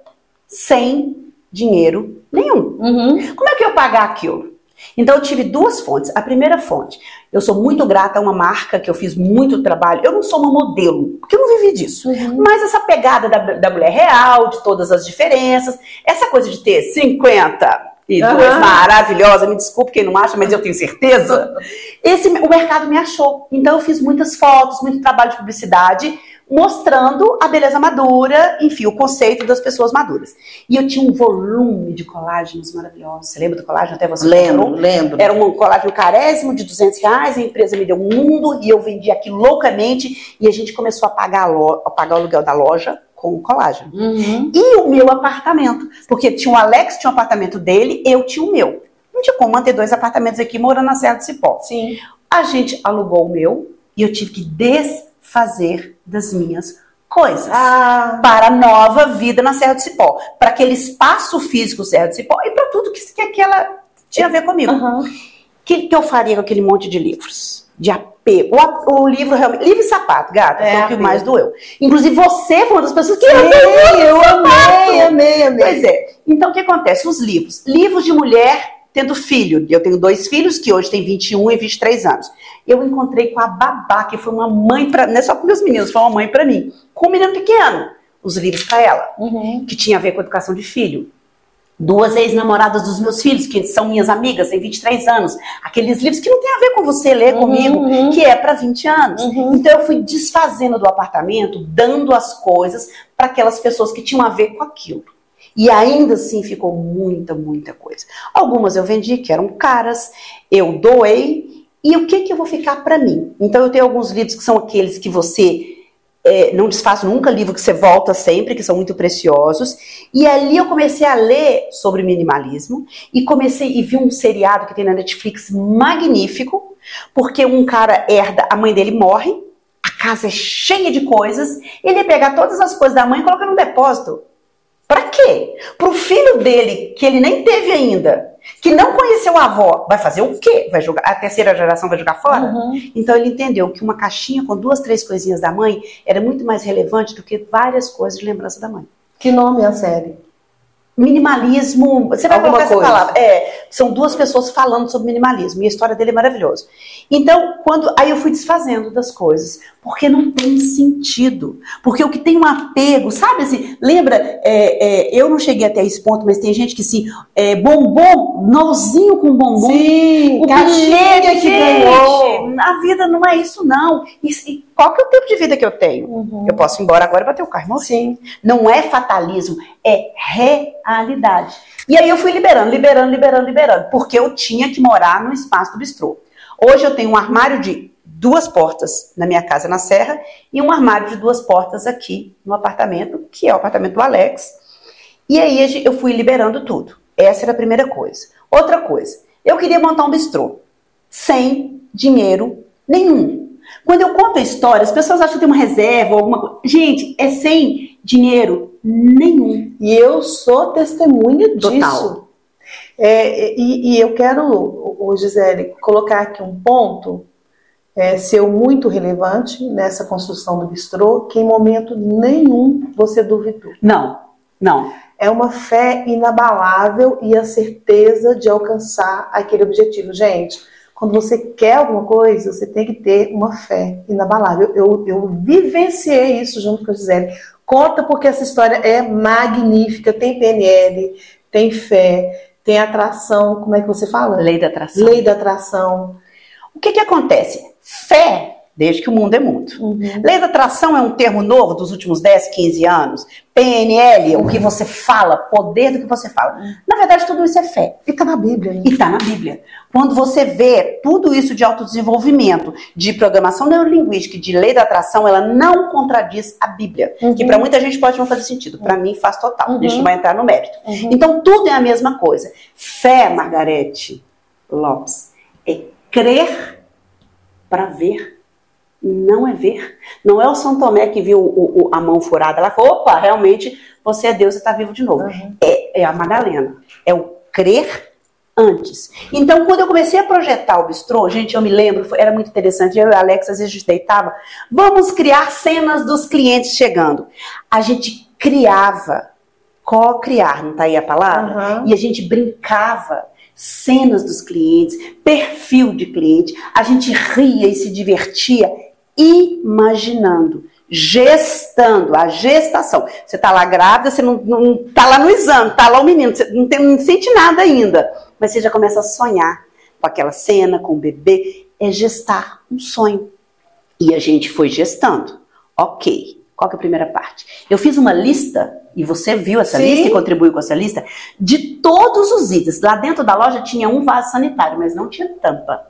S3: sem dinheiro nenhum.
S2: Uhum.
S3: Como é que eu pagar aquilo? Então eu tive duas fontes. A primeira fonte, eu sou muito grata a uma marca que eu fiz muito trabalho. Eu não sou uma modelo, porque eu não vivi disso. Mas essa pegada da, da mulher real, de todas as diferenças, essa coisa de ter 50 e duas
S2: Aham.
S3: maravilhosa, me desculpe quem não acha, mas eu tenho certeza. Esse, o mercado me achou. Então eu fiz muitas fotos, muito trabalho de publicidade, mostrando a beleza madura, enfim, o conceito das pessoas maduras. E eu tinha um volume de colágenos maravilhosos. Você lembra do colágeno? Até você
S2: Lembro,
S3: comprou?
S2: lembro.
S3: Era um colágeno carésimo de 200 reais, a empresa me deu um mundo e eu vendi aquilo loucamente e a gente começou a pagar, a pagar o aluguel da loja com o colágeno.
S2: Uhum.
S3: E o meu apartamento, porque tinha o Alex, tinha o apartamento dele, eu tinha o meu. Não tinha como manter dois apartamentos aqui morando na Serra do Cipó.
S2: Sim.
S3: A gente alugou o meu e eu tive que desfazer das minhas coisas
S2: Ah,
S3: para a nova vida na Serra do Cipó, para aquele espaço físico Serra do Cipó e para tudo que, que aquela tinha a ver comigo. O que, que eu faria com aquele monte de livros? De apego. O, o livro realmente. Livro e sapato, gata,
S2: É,
S3: foi o que mais doeu. Inclusive, você foi uma das pessoas que
S2: Sim, eu amei, amei, amei.
S3: Pois é. Então, o que acontece? Os livros. Livros de mulher tendo filho. Eu tenho dois filhos que hoje têm 21 e 23 anos. Eu encontrei com a babá, que foi uma mãe para. Não é só com meus meninos, foi uma mãe para mim. Com um menino pequeno. Os livros para ela
S2: Uhum.
S3: que tinha a ver com educação de filho. Duas ex-namoradas dos meus filhos, que são minhas amigas, têm 23 anos. Aqueles livros que não tem a ver com você ler
S2: Uhum,
S3: comigo,
S2: uhum.
S3: que é para 20 anos.
S2: Uhum.
S3: Então eu fui desfazendo do apartamento, dando as coisas para aquelas pessoas que tinham a ver com aquilo. E ainda assim ficou muita, muita coisa. Algumas eu vendi, que eram caras, eu doei. E o que, que eu vou ficar para mim? Então eu tenho alguns livros que são aqueles que você é, não desfaço nunca livro que você volta sempre, que são muito preciosos. E ali eu comecei a ler sobre minimalismo e comecei e vi um seriado que tem na Netflix magnífico, porque um cara herda, a mãe dele morre, a casa é cheia de coisas, ele ia pegar todas as coisas da mãe e colocar num depósito. Pra quê? Pro filho dele, que ele nem teve ainda, que não conheceu a avó, vai fazer o quê? Vai jogar, a terceira geração vai jogar fora?
S2: Uhum.
S3: Então ele entendeu que uma caixinha com duas, três coisinhas da mãe era muito mais relevante do que várias coisas de lembrança da mãe.
S2: Que nome é a série?
S3: Minimalismo, você vai
S2: Alguma
S3: colocar essa
S2: coisa.
S3: palavra. É, são duas pessoas falando sobre minimalismo e a história dele é maravilhosa. Então, quando aí eu fui desfazendo das coisas, Porque não tem sentido. Porque o que tem um apego, sabe assim, lembra, é, é, eu não cheguei até esse ponto, mas tem gente que sim, é, bombom, nozinho com bombom.
S2: Sim,
S3: o bilhete
S2: que ganhou.
S3: A vida não é isso, não. E, e qual que é o tempo de vida que eu tenho?
S2: Uhum.
S3: Eu posso ir embora agora e bater o carro e morrer.
S2: Sim.
S3: Não é fatalismo, é realidade. E aí eu fui liberando, liberando, liberando, liberando, porque eu tinha que morar no espaço do bistrô. Hoje eu tenho um armário de duas portas na minha casa na Serra e um armário de duas portas aqui no apartamento, que é o apartamento do Alex. E aí eu fui liberando tudo. Essa era a primeira coisa. Outra coisa, eu queria montar um bistrô sem dinheiro nenhum. Quando eu conto a história, as pessoas acham que tem uma reserva ou alguma coisa. Gente, é sem dinheiro nenhum.
S2: E eu sou testemunha
S3: Total.
S2: disso. É, e, e eu quero, Gisele, colocar aqui um ponto, é, ser muito relevante nessa construção do bistrô, que em momento nenhum você duvidou.
S3: Não, não.
S2: É uma fé inabalável e a certeza de alcançar aquele objetivo. Gente, quando você quer alguma coisa, você tem que ter uma fé inabalável. Eu, eu vivenciei isso junto com a Gisele. Conta porque essa história é magnífica. Tem PNL, tem fé, tem atração. Como é que você fala?
S3: Lei da atração.
S2: Lei da atração.
S3: O que que acontece? Fé, desde que o mundo é mundo.
S2: Uhum.
S3: Lei da atração é um termo novo dos últimos 10, 15 anos. PNL, o que você fala, poder do que você fala. Na verdade, tudo isso é fé.
S2: Fica na Bíblia. Né?
S3: E está na Bíblia. Quando você vê tudo isso de autodesenvolvimento, de programação neurolinguística, e de lei da atração, ela não contradiz a Bíblia.
S2: Uhum.
S3: Que para muita gente pode não fazer sentido. Para mim faz total.
S2: Uhum.
S3: A gente não vai entrar no mérito.
S2: Uhum.
S3: Então tudo é a mesma coisa. Fé, Margarete Lopes, é crer para ver. Não é ver. Não é o São Tomé que viu o, o, a mão furada. Ela falou: opa, realmente você é Deus e está vivo de novo.
S2: Uhum.
S3: É, é a Madalena. É o crer antes. Então, quando eu comecei a projetar o bistrô, gente, eu me lembro, era muito interessante. Eu e o Alex, às vezes, a gente deitava. Vamos criar cenas dos clientes chegando. A gente criava, co-criar, não tá aí a palavra?
S2: Aham.
S3: E a gente brincava cenas dos clientes, perfil de cliente. A gente ria e se divertia imaginando, gestando, a gestação. Você tá lá grávida, você não, não tá lá no exame, tá lá o menino, você não, tem, não sente nada ainda, mas você já começa a sonhar com aquela cena, com o bebê, é gestar um sonho. E a gente foi gestando. Ok. Qual que é a primeira parte? Eu fiz uma lista, e você viu essa
S2: Sim.
S3: lista e contribuiu com essa lista, de todos os itens. Lá dentro da loja tinha um vaso sanitário, mas não tinha tampa.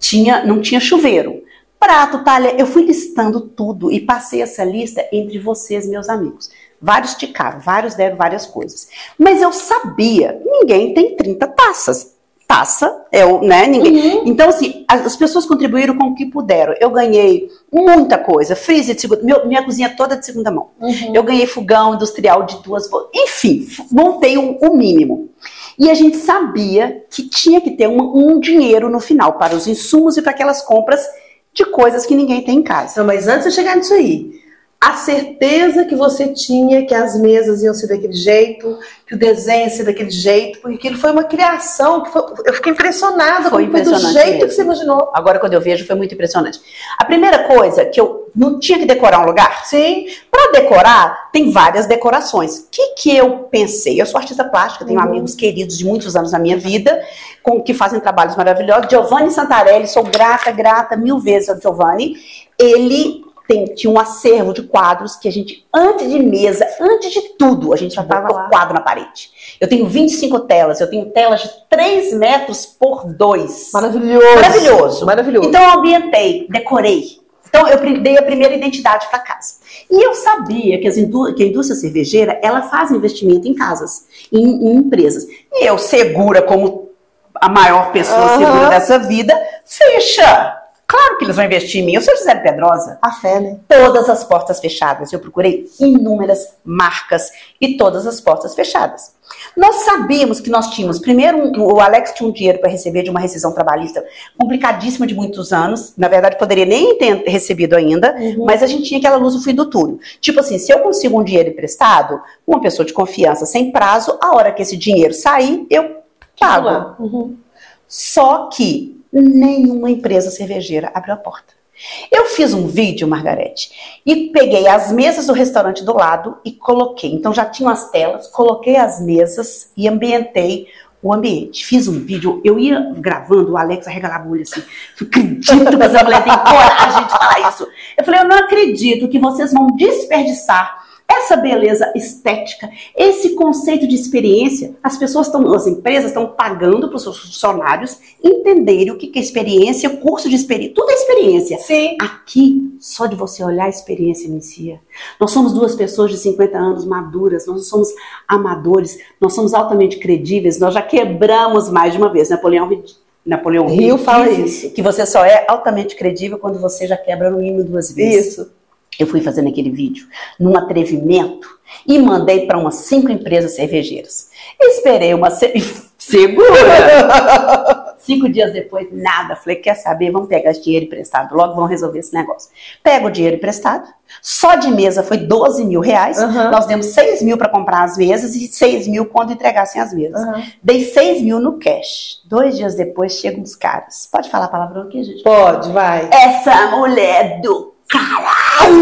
S3: Tinha, não tinha chuveiro. Prato, talha, eu fui listando tudo e passei essa lista entre vocês, meus amigos. Vários ticaram, vários deram várias coisas. Mas eu sabia, ninguém tem 30 taças. Taça é o, né? Ninguém. Então, assim, as as pessoas contribuíram com o que puderam. Eu ganhei muita coisa. Freezer de segunda, meu- minha cozinha toda de segunda mão.
S2: Uhum.
S3: Eu ganhei fogão industrial de duas Enfim, montei o, o mínimo. E a gente sabia que tinha que ter um, um dinheiro no final para os insumos e para aquelas compras de coisas que ninguém tem em casa.
S2: Não, mas antes de chegar nisso aí, a certeza que você tinha que as mesas iam ser daquele jeito, que o desenho ia ser daquele jeito, porque aquilo foi uma criação, que foi- eu fiquei impressionada
S3: Foi
S2: foi do jeito
S3: mesmo.
S2: que você imaginou.
S3: Agora, quando eu vejo, foi muito impressionante. A primeira coisa que eu não tinha que decorar um lugar.
S2: Sim,
S3: Para decorar, tem várias decorações. O que, que eu pensei? Eu sou artista plástica, tenho
S2: Uhum.
S3: amigos queridos de muitos anos na minha vida, com que fazem trabalhos maravilhosos. Giovanni Santarelli, sou grata, grata mil vezes ao Giovanni. Ele tem, tinha um acervo de quadros que a gente, antes de mesa, antes de tudo, a gente já
S2: Tava lá.
S3: quadro na parede. Eu tenho 25 telas, eu tenho telas de 3 metros por 2.
S2: maravilhoso.
S3: Maravilhoso.
S2: Maravilhoso.
S3: Então eu ambientei, decorei. Então eu dei a primeira identidade para casa. E eu sabia que, as indú- que a indústria cervejeira ela faz investimento em casas, em, em empresas. E eu segura como a maior pessoa
S2: Aham.
S3: segura dessa vida, fecha. Claro que eles vão investir em mim. Eu sou Gisele Pedrosa.
S2: a fé, né?
S3: Todas as portas fechadas. Eu procurei inúmeras marcas e todas as portas fechadas. Nós sabíamos que nós tínhamos, primeiro, um- o Alex tinha um dinheiro para receber de uma rescisão trabalhista complicadíssima de muitos anos. Na verdade, poderia nem ter recebido ainda,
S2: Uhum.
S3: mas a gente tinha aquela luz no fim do túnel. Tipo assim, se eu consigo um dinheiro emprestado, uma pessoa de confiança sem prazo, a hora que esse dinheiro sair, eu pago.
S2: Uhum.
S3: Só que nenhuma empresa cervejeira abriu a porta. Eu fiz um vídeo, Margarete, e peguei as mesas do restaurante do lado e coloquei. Então já tinham as telas, coloquei as mesas e ambientei o ambiente. Fiz um vídeo, eu ia gravando, o Alex arregalava o olho assim. Não acredito que essa mulher tem coragem de falar isso. Eu falei, eu não acredito que vocês vão desperdiçar essa beleza estética, esse conceito de experiência, as pessoas estão, as empresas estão pagando para os seus funcionários entenderem o que é experiência, curso de experiência, tudo é experiência.
S2: Sim.
S3: Aqui, só de você olhar a experiência inicia. Nós somos duas pessoas de 50 anos maduras, nós somos amadores, nós somos altamente credíveis, nós já quebramos mais de uma vez. Napoleão Napoleão
S2: Rio fala isso.
S3: Que você só é altamente credível quando você já quebra no mínimo duas vezes.
S2: Isso.
S3: Eu fui fazendo aquele vídeo num atrevimento e mandei para umas cinco empresas cervejeiras. Esperei uma se... segura. cinco dias depois, nada. Falei, quer saber? Vamos pegar esse dinheiro emprestado. Logo vão resolver esse negócio. Pega o dinheiro emprestado. Só de mesa foi 12 mil reais.
S2: Uhum.
S3: Nós demos 6 mil para comprar as mesas e 6 mil quando entregassem as mesas.
S2: Uhum.
S3: Dei 6 mil no cash. Dois dias depois chegam os caras. Pode falar palavrão aqui, gente?
S2: Pode, vai.
S3: Essa mulher do caralho!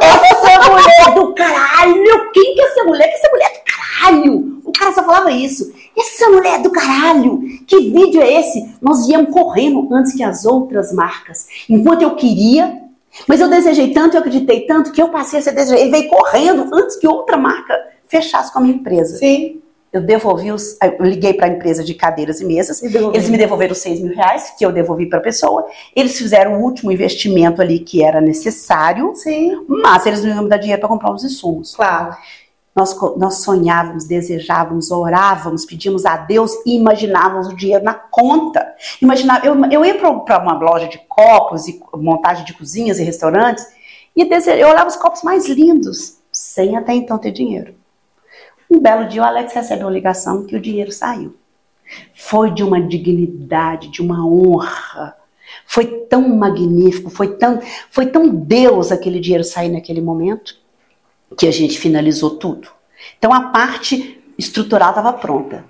S3: essa mulher do caralho! Quem que é essa mulher? Que essa mulher do caralho! O cara só falava isso. Essa mulher do caralho! Que vídeo é esse? Nós íamos correndo antes que as outras marcas. Enquanto eu queria, mas eu desejei tanto, eu acreditei tanto, que eu passei a ser desejado. Ele veio correndo antes que outra marca fechasse com a minha empresa.
S2: Sim.
S3: Eu devolvi os. Eu liguei para a empresa de cadeiras e mesas.
S2: E.
S3: Eles me devolveram 6 mil reais, que eu devolvi para a pessoa. Eles fizeram o último investimento ali que era necessário,
S2: Sim.
S3: mas eles não iam me dar dinheiro para comprar os insumos.
S2: Claro.
S3: Nós, nós sonhávamos, desejávamos, orávamos, pedíamos a Deus e imaginávamos o dinheiro na conta. Imaginava, eu, eu ia para uma loja de copos e montagem de cozinhas e restaurantes e dese- eu olhava os copos mais lindos, sem até então ter dinheiro. Um belo dia o Alex recebe uma ligação que o dinheiro saiu. Foi de uma dignidade, de uma honra. Foi tão magnífico, foi tão, foi tão Deus aquele dinheiro sair naquele momento que a gente finalizou tudo. Então a parte estrutural estava pronta.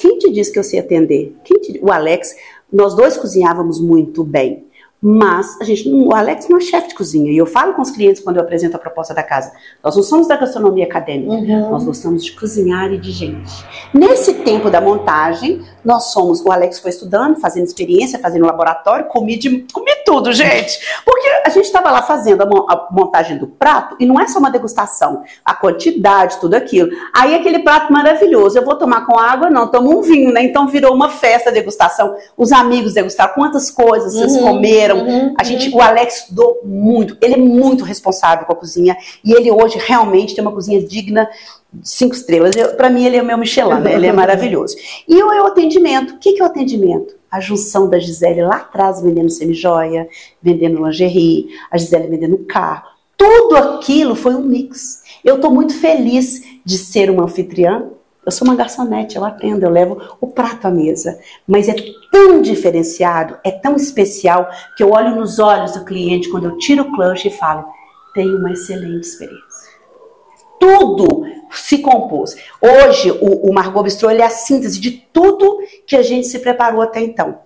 S3: Quem te disse que eu sei atender? Te- O Alex, nós dois cozinhávamos muito bem. Mas a gente, o Alex não é chefe de cozinha. E eu falo com os clientes quando eu apresento a proposta da casa. Nós não somos da gastronomia acadêmica.
S2: Uhum.
S3: Nós gostamos de cozinhar e de gente. Nesse tempo da montagem, nós somos. O Alex foi estudando, fazendo experiência, fazendo laboratório, comi, de, comi tudo, gente. Porque a gente estava lá fazendo a, mon- a montagem do prato e não é só uma degustação, a quantidade, tudo aquilo. Aí aquele prato maravilhoso, eu vou tomar com água? Não, tomo um vinho, né? Então virou uma festa degustação. Os amigos degustaram quantas coisas vocês
S2: Uhum,
S3: comeram.
S2: Uhum,
S3: a gente, o Alex estudou muito. Ele é muito responsável com a cozinha e ele hoje realmente tem uma cozinha digna de cinco estrelas. Para mim ele é o meu Michelin, né? ele é maravilhoso. E o, o atendimento, o que, que é o atendimento? A junção da Gisele lá atrás vendendo semijoia, vendendo lingerie, a Gisele vendendo carro. Tudo aquilo foi um mix. Eu estou muito feliz de ser uma anfitriã. Eu sou uma garçonete, eu atendo, eu levo o prato à mesa. Mas é tão diferenciado, é tão especial, que eu olho nos olhos do cliente quando eu tiro o clutch e falo: tenho uma excelente experiência. Tudo se compôs. Hoje, o, o Margot Bistrô é a síntese de tudo que a gente se preparou até então.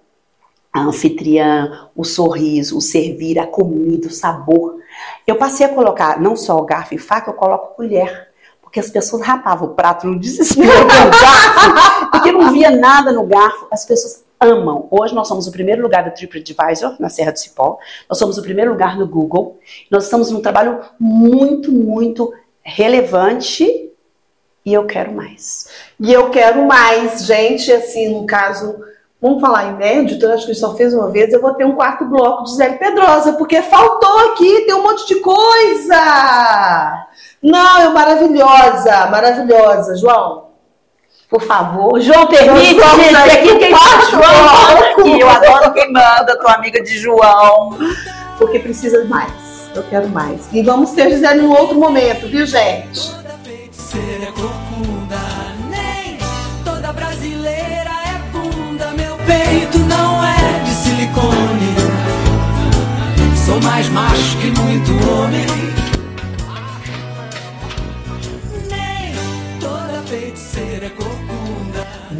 S3: A anfitriã, o sorriso, o servir, a comida, o sabor. Eu passei a colocar não só o garfo e faca, eu coloco colher. Porque as pessoas rapavam o prato no desespero com o garfo, porque não via nada no garfo. As pessoas amam. Hoje nós somos o primeiro lugar do TripAdvisor, na Serra do Cipó. Nós somos o primeiro lugar no Google. Nós estamos num trabalho muito, muito relevante e eu quero mais.
S2: E eu quero mais, gente, assim, no caso, vamos falar inédito, eu acho que só fez uma vez, eu vou ter um quarto bloco de Zé Pedrosa, porque faltou aqui, tem um monte de coisa! Não, é maravilhosa, maravilhosa, João.
S3: Por favor, João, permite,
S2: Nós vamos
S3: gente, aqui quem faz João aqui. Eu adoro quem manda, tua amiga de João.
S2: Porque precisa mais. Eu quero mais. E vamos ter Gisele em um outro momento, viu, gente?
S1: Toda feiticeira é corcunda, nem toda brasileira é bunda. Meu peito não é de silicone. Sou mais macho que muito homem.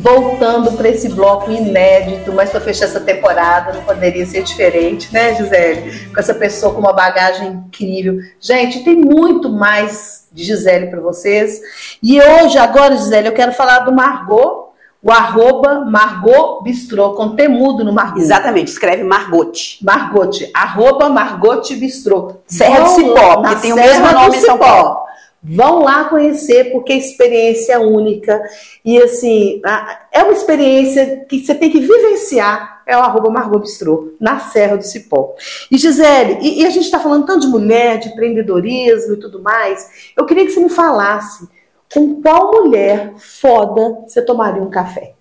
S2: Voltando para esse bloco inédito, mas para fechar essa temporada não poderia ser diferente, né, Gisele? Com essa pessoa com uma bagagem incrível. Gente, tem muito mais de Gisele para vocês. E hoje, agora, Gisele, eu quero falar do Margot, o arroba Margot Bistrô, com temudo no Margot.
S3: Exatamente, escreve Margot.
S2: Margot, arroba Margot Bistrô.
S3: Serra do Cipó, que tem o mesmo nome em São Paulo.
S2: Vão lá conhecer, porque a experiência é única. E assim, é uma experiência que você tem que vivenciar. É o arroba Margot Bistrô, na Serra do Cipó. E Gisele, e, e a gente está falando tanto de mulher, de empreendedorismo e tudo mais. Eu queria que você me falasse com qual mulher foda você tomaria um café?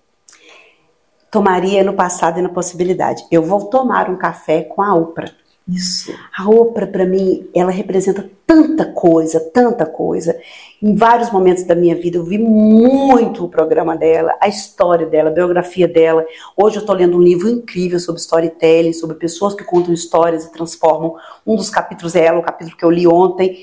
S3: Tomaria no passado e na possibilidade. Eu vou tomar um café com a Oprah.
S2: Isso.
S3: A Oprah, para mim, ela representa tanta coisa, tanta coisa. Em vários momentos da minha vida, eu vi muito o programa dela, a história dela, a biografia dela. Hoje eu estou lendo um livro incrível sobre storytelling, sobre pessoas que contam histórias e transformam. Um dos capítulos é ela, o capítulo que eu li ontem.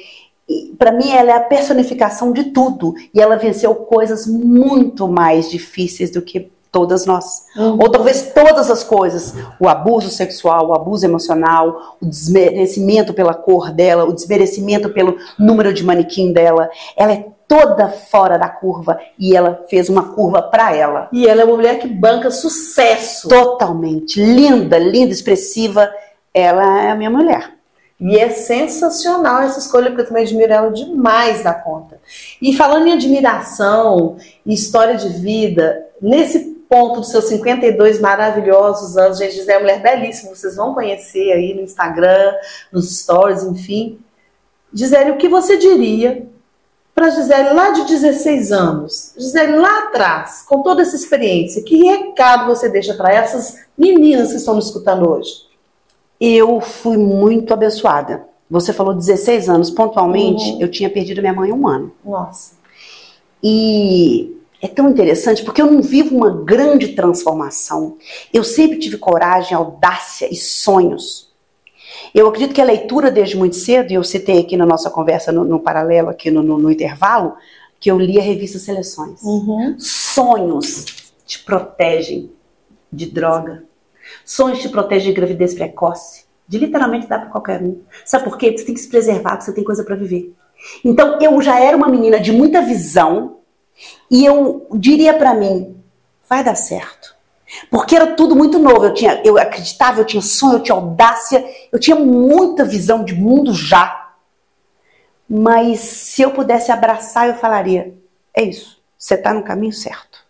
S3: Para mim, ela é a personificação de tudo. E ela venceu coisas muito mais difíceis do que todas nós. Uhum. Ou talvez todas as coisas. O abuso sexual, o abuso emocional, o desmerecimento pela cor dela, o desmerecimento pelo número de manequim dela. Ela é toda fora da curva e ela fez uma curva para ela.
S2: E ela é uma mulher que banca sucesso.
S3: Totalmente. Linda, linda, expressiva. Ela é a minha mulher.
S2: E é sensacional essa escolha, porque eu também admiro ela demais da conta. E falando em admiração e história de vida, nesse ponto dos seus 52 maravilhosos anos. Gente, Gisele é uma mulher belíssima, vocês vão conhecer aí no Instagram, nos stories, enfim. Gisele, o que você diria para Gisele lá de 16 anos? Gisele lá atrás, com toda essa experiência, que recado você deixa para essas meninas que estão nos escutando hoje?
S3: Eu fui muito abençoada. Você falou 16 anos, pontualmente, uhum. eu tinha perdido minha mãe um ano.
S2: Nossa.
S3: E é tão interessante porque eu não vivo uma grande transformação. Eu sempre tive coragem, audácia e sonhos. Eu acredito que a leitura desde muito cedo, e eu citei aqui na nossa conversa no, no paralelo, aqui no, no, no, intervalo, que eu li a revista Seleções.
S2: Uhum.
S3: Sonhos te protegem de droga. Sonhos te protegem de gravidez precoce. De literalmente dar para qualquer um. Sabe por quê? Você tem que se preservar, porque você tem coisa para viver. Então eu já era uma menina de muita visão, e eu diria para mim, vai dar certo. Porque era tudo muito novo. Eu, tinha, eu acreditava, eu tinha sonho, eu tinha audácia, eu tinha muita visão de mundo já. Mas se eu pudesse abraçar, eu falaria: é isso, você está no caminho certo.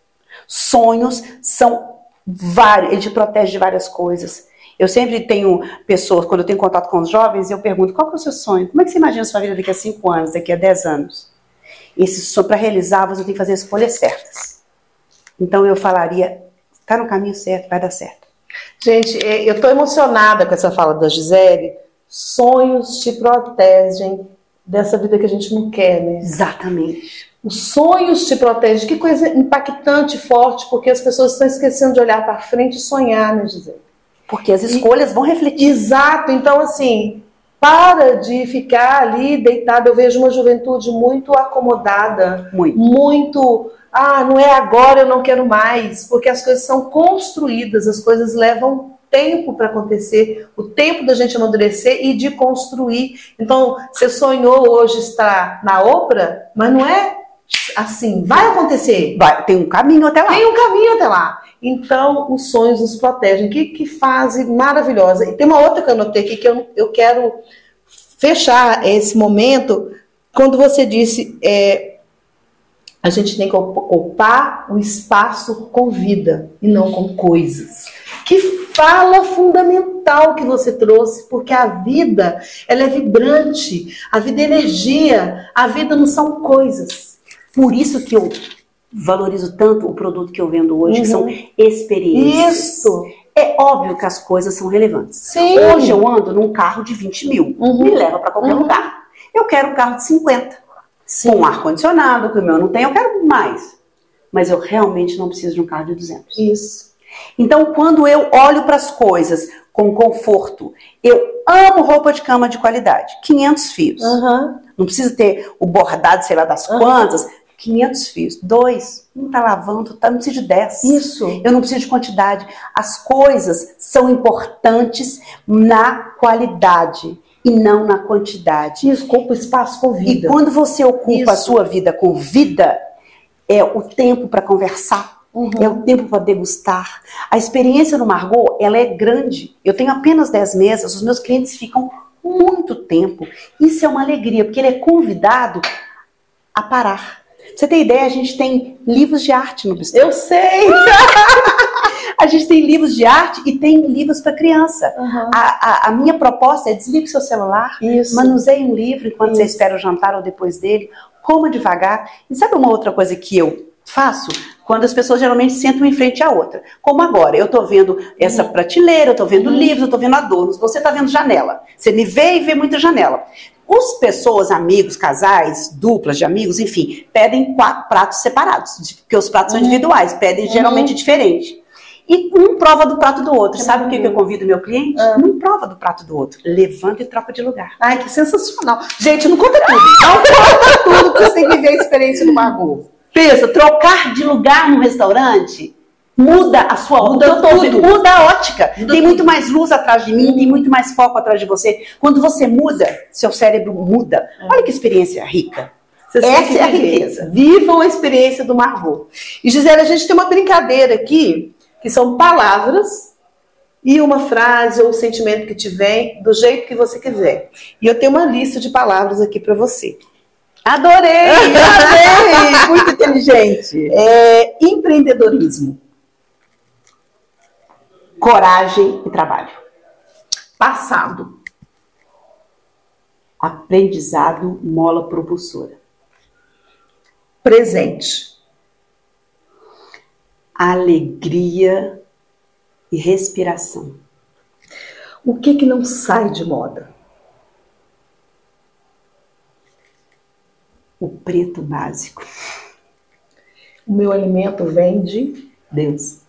S3: Sonhos são vários, ele te protege de várias coisas. Eu sempre tenho pessoas, quando eu tenho contato com os jovens, eu pergunto: qual é o seu sonho? Como é que você imagina a sua vida daqui a 5 anos, daqui a 10 anos? Esse para realizar, você tem que fazer as escolhas certas. Então eu falaria, está no caminho certo, vai dar certo.
S2: Gente, é, eu estou emocionada com essa fala da Gisele. Sonhos te protegem dessa vida que a gente não quer, né?
S3: Exatamente.
S2: Os sonhos te protegem. Que coisa impactante, forte, porque as pessoas estão esquecendo de olhar para frente e sonhar, né, Gisele?
S3: Porque as escolhas e, vão refletir.
S2: Exato. Então, assim, para de ficar ali deitado. Eu vejo uma juventude muito acomodada,
S3: muito.
S2: muito. Ah, não é agora, eu não quero mais, porque as coisas são construídas, as coisas levam tempo para acontecer, o tempo da gente amadurecer e de construir. Então, você sonhou hoje estar na obra, mas não é assim, vai acontecer.
S3: Vai, tem um caminho até lá.
S2: Tem um caminho até lá. Então, os sonhos nos protegem. Que, que fase maravilhosa. E tem uma outra que eu anotei aqui que eu, eu quero fechar esse momento quando você disse é, a gente tem que ocupar o espaço com vida e não com coisas. Que fala fundamental que você trouxe, porque a vida ela é vibrante, a vida é energia, a vida não são coisas.
S3: Por isso que eu valorizo tanto o produto que eu vendo hoje, uhum. que são uhum. experiências.
S2: Isso.
S3: É óbvio que as coisas são relevantes.
S2: Sim.
S3: Hoje eu ando num carro de 20 mil, uhum. me leva para qualquer uhum. lugar. Eu quero um carro de 50, Sim. com ar-condicionado, que o meu não tem, eu quero mais. Mas eu realmente não preciso de um carro de 200.
S2: Isso.
S3: Então, quando eu olho para as coisas com conforto, eu amo roupa de cama de qualidade, 500 fios. Não precisa ter o bordado, sei lá das quantas, 500 fios. Dois, não tá lavando, tá, não precisa de 10.
S2: Isso.
S3: Eu não preciso de quantidade. As coisas são importantes na qualidade e não na quantidade.
S2: Isso, ocupa espaço com
S3: E
S2: vida.
S3: quando você ocupa a
S2: Isso.
S3: sua vida com vida, é o tempo para conversar,
S2: Uhum.
S3: é o tempo para degustar. A experiência no Margot, ela é grande. Eu tenho apenas 10 mesas, os meus clientes ficam muito tempo. Isso é uma alegria, porque ele é convidado a parar. Você tem ideia? A gente tem livros de arte no bistro.
S2: Eu sei!
S3: A gente tem livros de arte e tem livros para criança.
S2: Uhum.
S3: A, a- a minha proposta é desligue seu celular,
S2: Isso.
S3: manuseie um livro enquanto você
S2: Isso.
S3: espera o jantar ou depois dele, coma devagar. E sabe uma outra coisa que eu faço? Quando as pessoas geralmente sentam em frente à outra. Como agora, eu estou vendo essa
S2: Uhum.
S3: prateleira, eu estou vendo livros, eu estou vendo adornos, você está vendo janela. Você me vê e vê muita janela. As pessoas, amigos, casais, duplas de amigos, enfim, pedem quatro pratos separados, porque os pratos são
S2: Uhum.
S3: individuais, pedem geralmente diferente. E um prova do prato do outro.
S2: Que
S3: Sabe o que, que eu convido meu cliente?
S2: Ah.
S3: Não prova do prato do outro. Levanta e troca de lugar.
S2: Ai, que sensacional. Gente, não conta tudo. Não conta tudo, porque você tem que viver a experiência do Margot.
S3: Pensa, trocar de lugar num restaurante muda a sua
S2: Muda tudo.
S3: vendo, muda a ótica.
S2: Muda
S3: tem
S2: tudo.
S3: muito mais luz atrás de mim, tem muito mais foco atrás de você. Quando você muda, seu cérebro muda. Olha que experiência rica.
S2: Vocês
S3: Essa é a riqueza.
S2: Vivam a experiência do Margot. E Gisele, a gente tem uma brincadeira aqui, que são palavras e uma frase ou sentimento que te vem, do jeito que você quiser. E eu tenho uma lista de palavras aqui para você.
S3: Adorei, adorei, muito inteligente.
S2: É, empreendedorismo,
S3: Coragem e trabalho.
S2: passado,
S3: Aprendizado, mola propulsora.
S2: presente,
S3: Alegria e respiração.
S2: o que que não sai de moda?
S3: O preto básico.
S2: O meu alimento vem de
S3: Deus.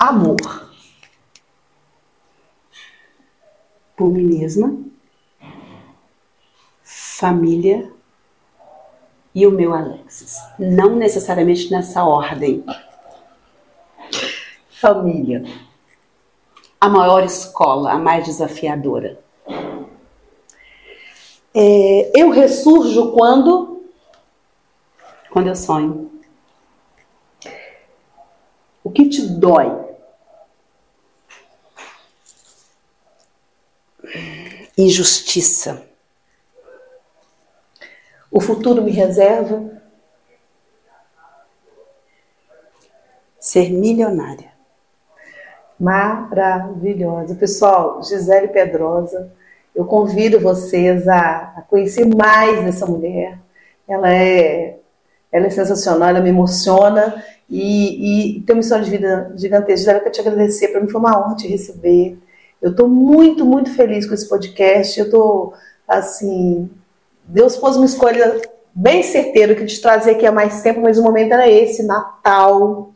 S2: Amor,
S3: Por mim mesma, família e o meu Alexis. Não necessariamente nessa ordem.
S2: família,
S3: A maior escola, a mais desafiadora.
S2: É, eu ressurjo quando
S3: Quando eu sonho.
S2: o que te dói,
S3: Injustiça.
S2: o futuro me reserva
S3: Ser milionária.
S2: maravilhosa. Pessoal, Gisele Pedrosa, eu convido vocês a, a conhecer mais dessa mulher. Ela é, ela é sensacional, ela me emociona e, e tem uma história de vida gigantesca. Gisele, eu quero te agradecer, para mim foi uma honra te receber. Eu estou muito, muito feliz com esse podcast. Eu estou, assim, Deus pôs uma escolha bem certeira que te trazer aqui há mais tempo, mas o momento era esse, Natal,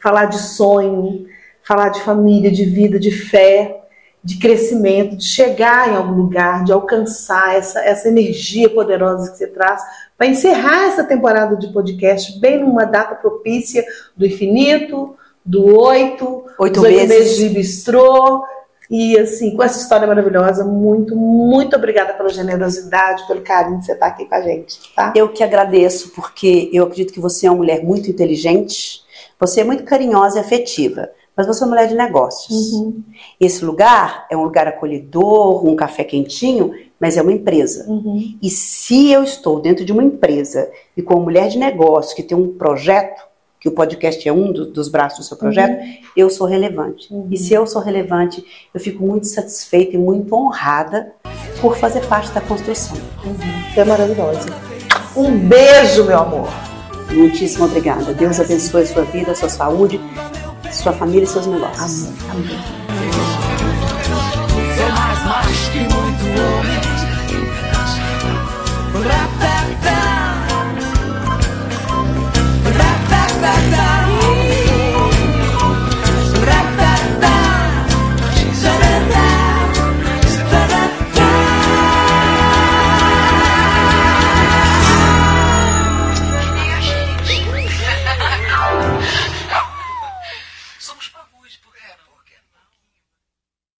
S2: falar de sonho, falar de família, de vida, de fé, de crescimento, de chegar em algum lugar, de alcançar essa, essa energia poderosa que você traz, para encerrar essa temporada de podcast bem numa data propícia do infinito, do oito,
S3: Oito meses.
S2: meses de bistrô. E assim, com essa história maravilhosa, muito, muito obrigada pela generosidade, pelo carinho de você estar aqui com a gente, tá?
S3: Eu que agradeço, porque eu acredito que você é uma mulher muito inteligente, você é muito carinhosa e afetiva, mas você é uma mulher de negócios.
S2: Uhum,
S3: Esse lugar é um lugar acolhedor, um café quentinho, mas é uma empresa.
S2: uhum.
S3: E se eu estou dentro de uma empresa e com uma mulher de negócio que tem um projeto, que o podcast é um do- dos braços do seu projeto, eu sou relevante.
S2: Uhum.
S3: E se eu sou relevante, eu fico muito satisfeita e muito honrada por fazer parte da construção.
S2: Você é maravilhosa. Um beijo, meu amor.
S3: Muitíssimo obrigada. Deus abençoe a sua vida, a sua saúde, sua família e seus negócios.
S2: Amém. Amém.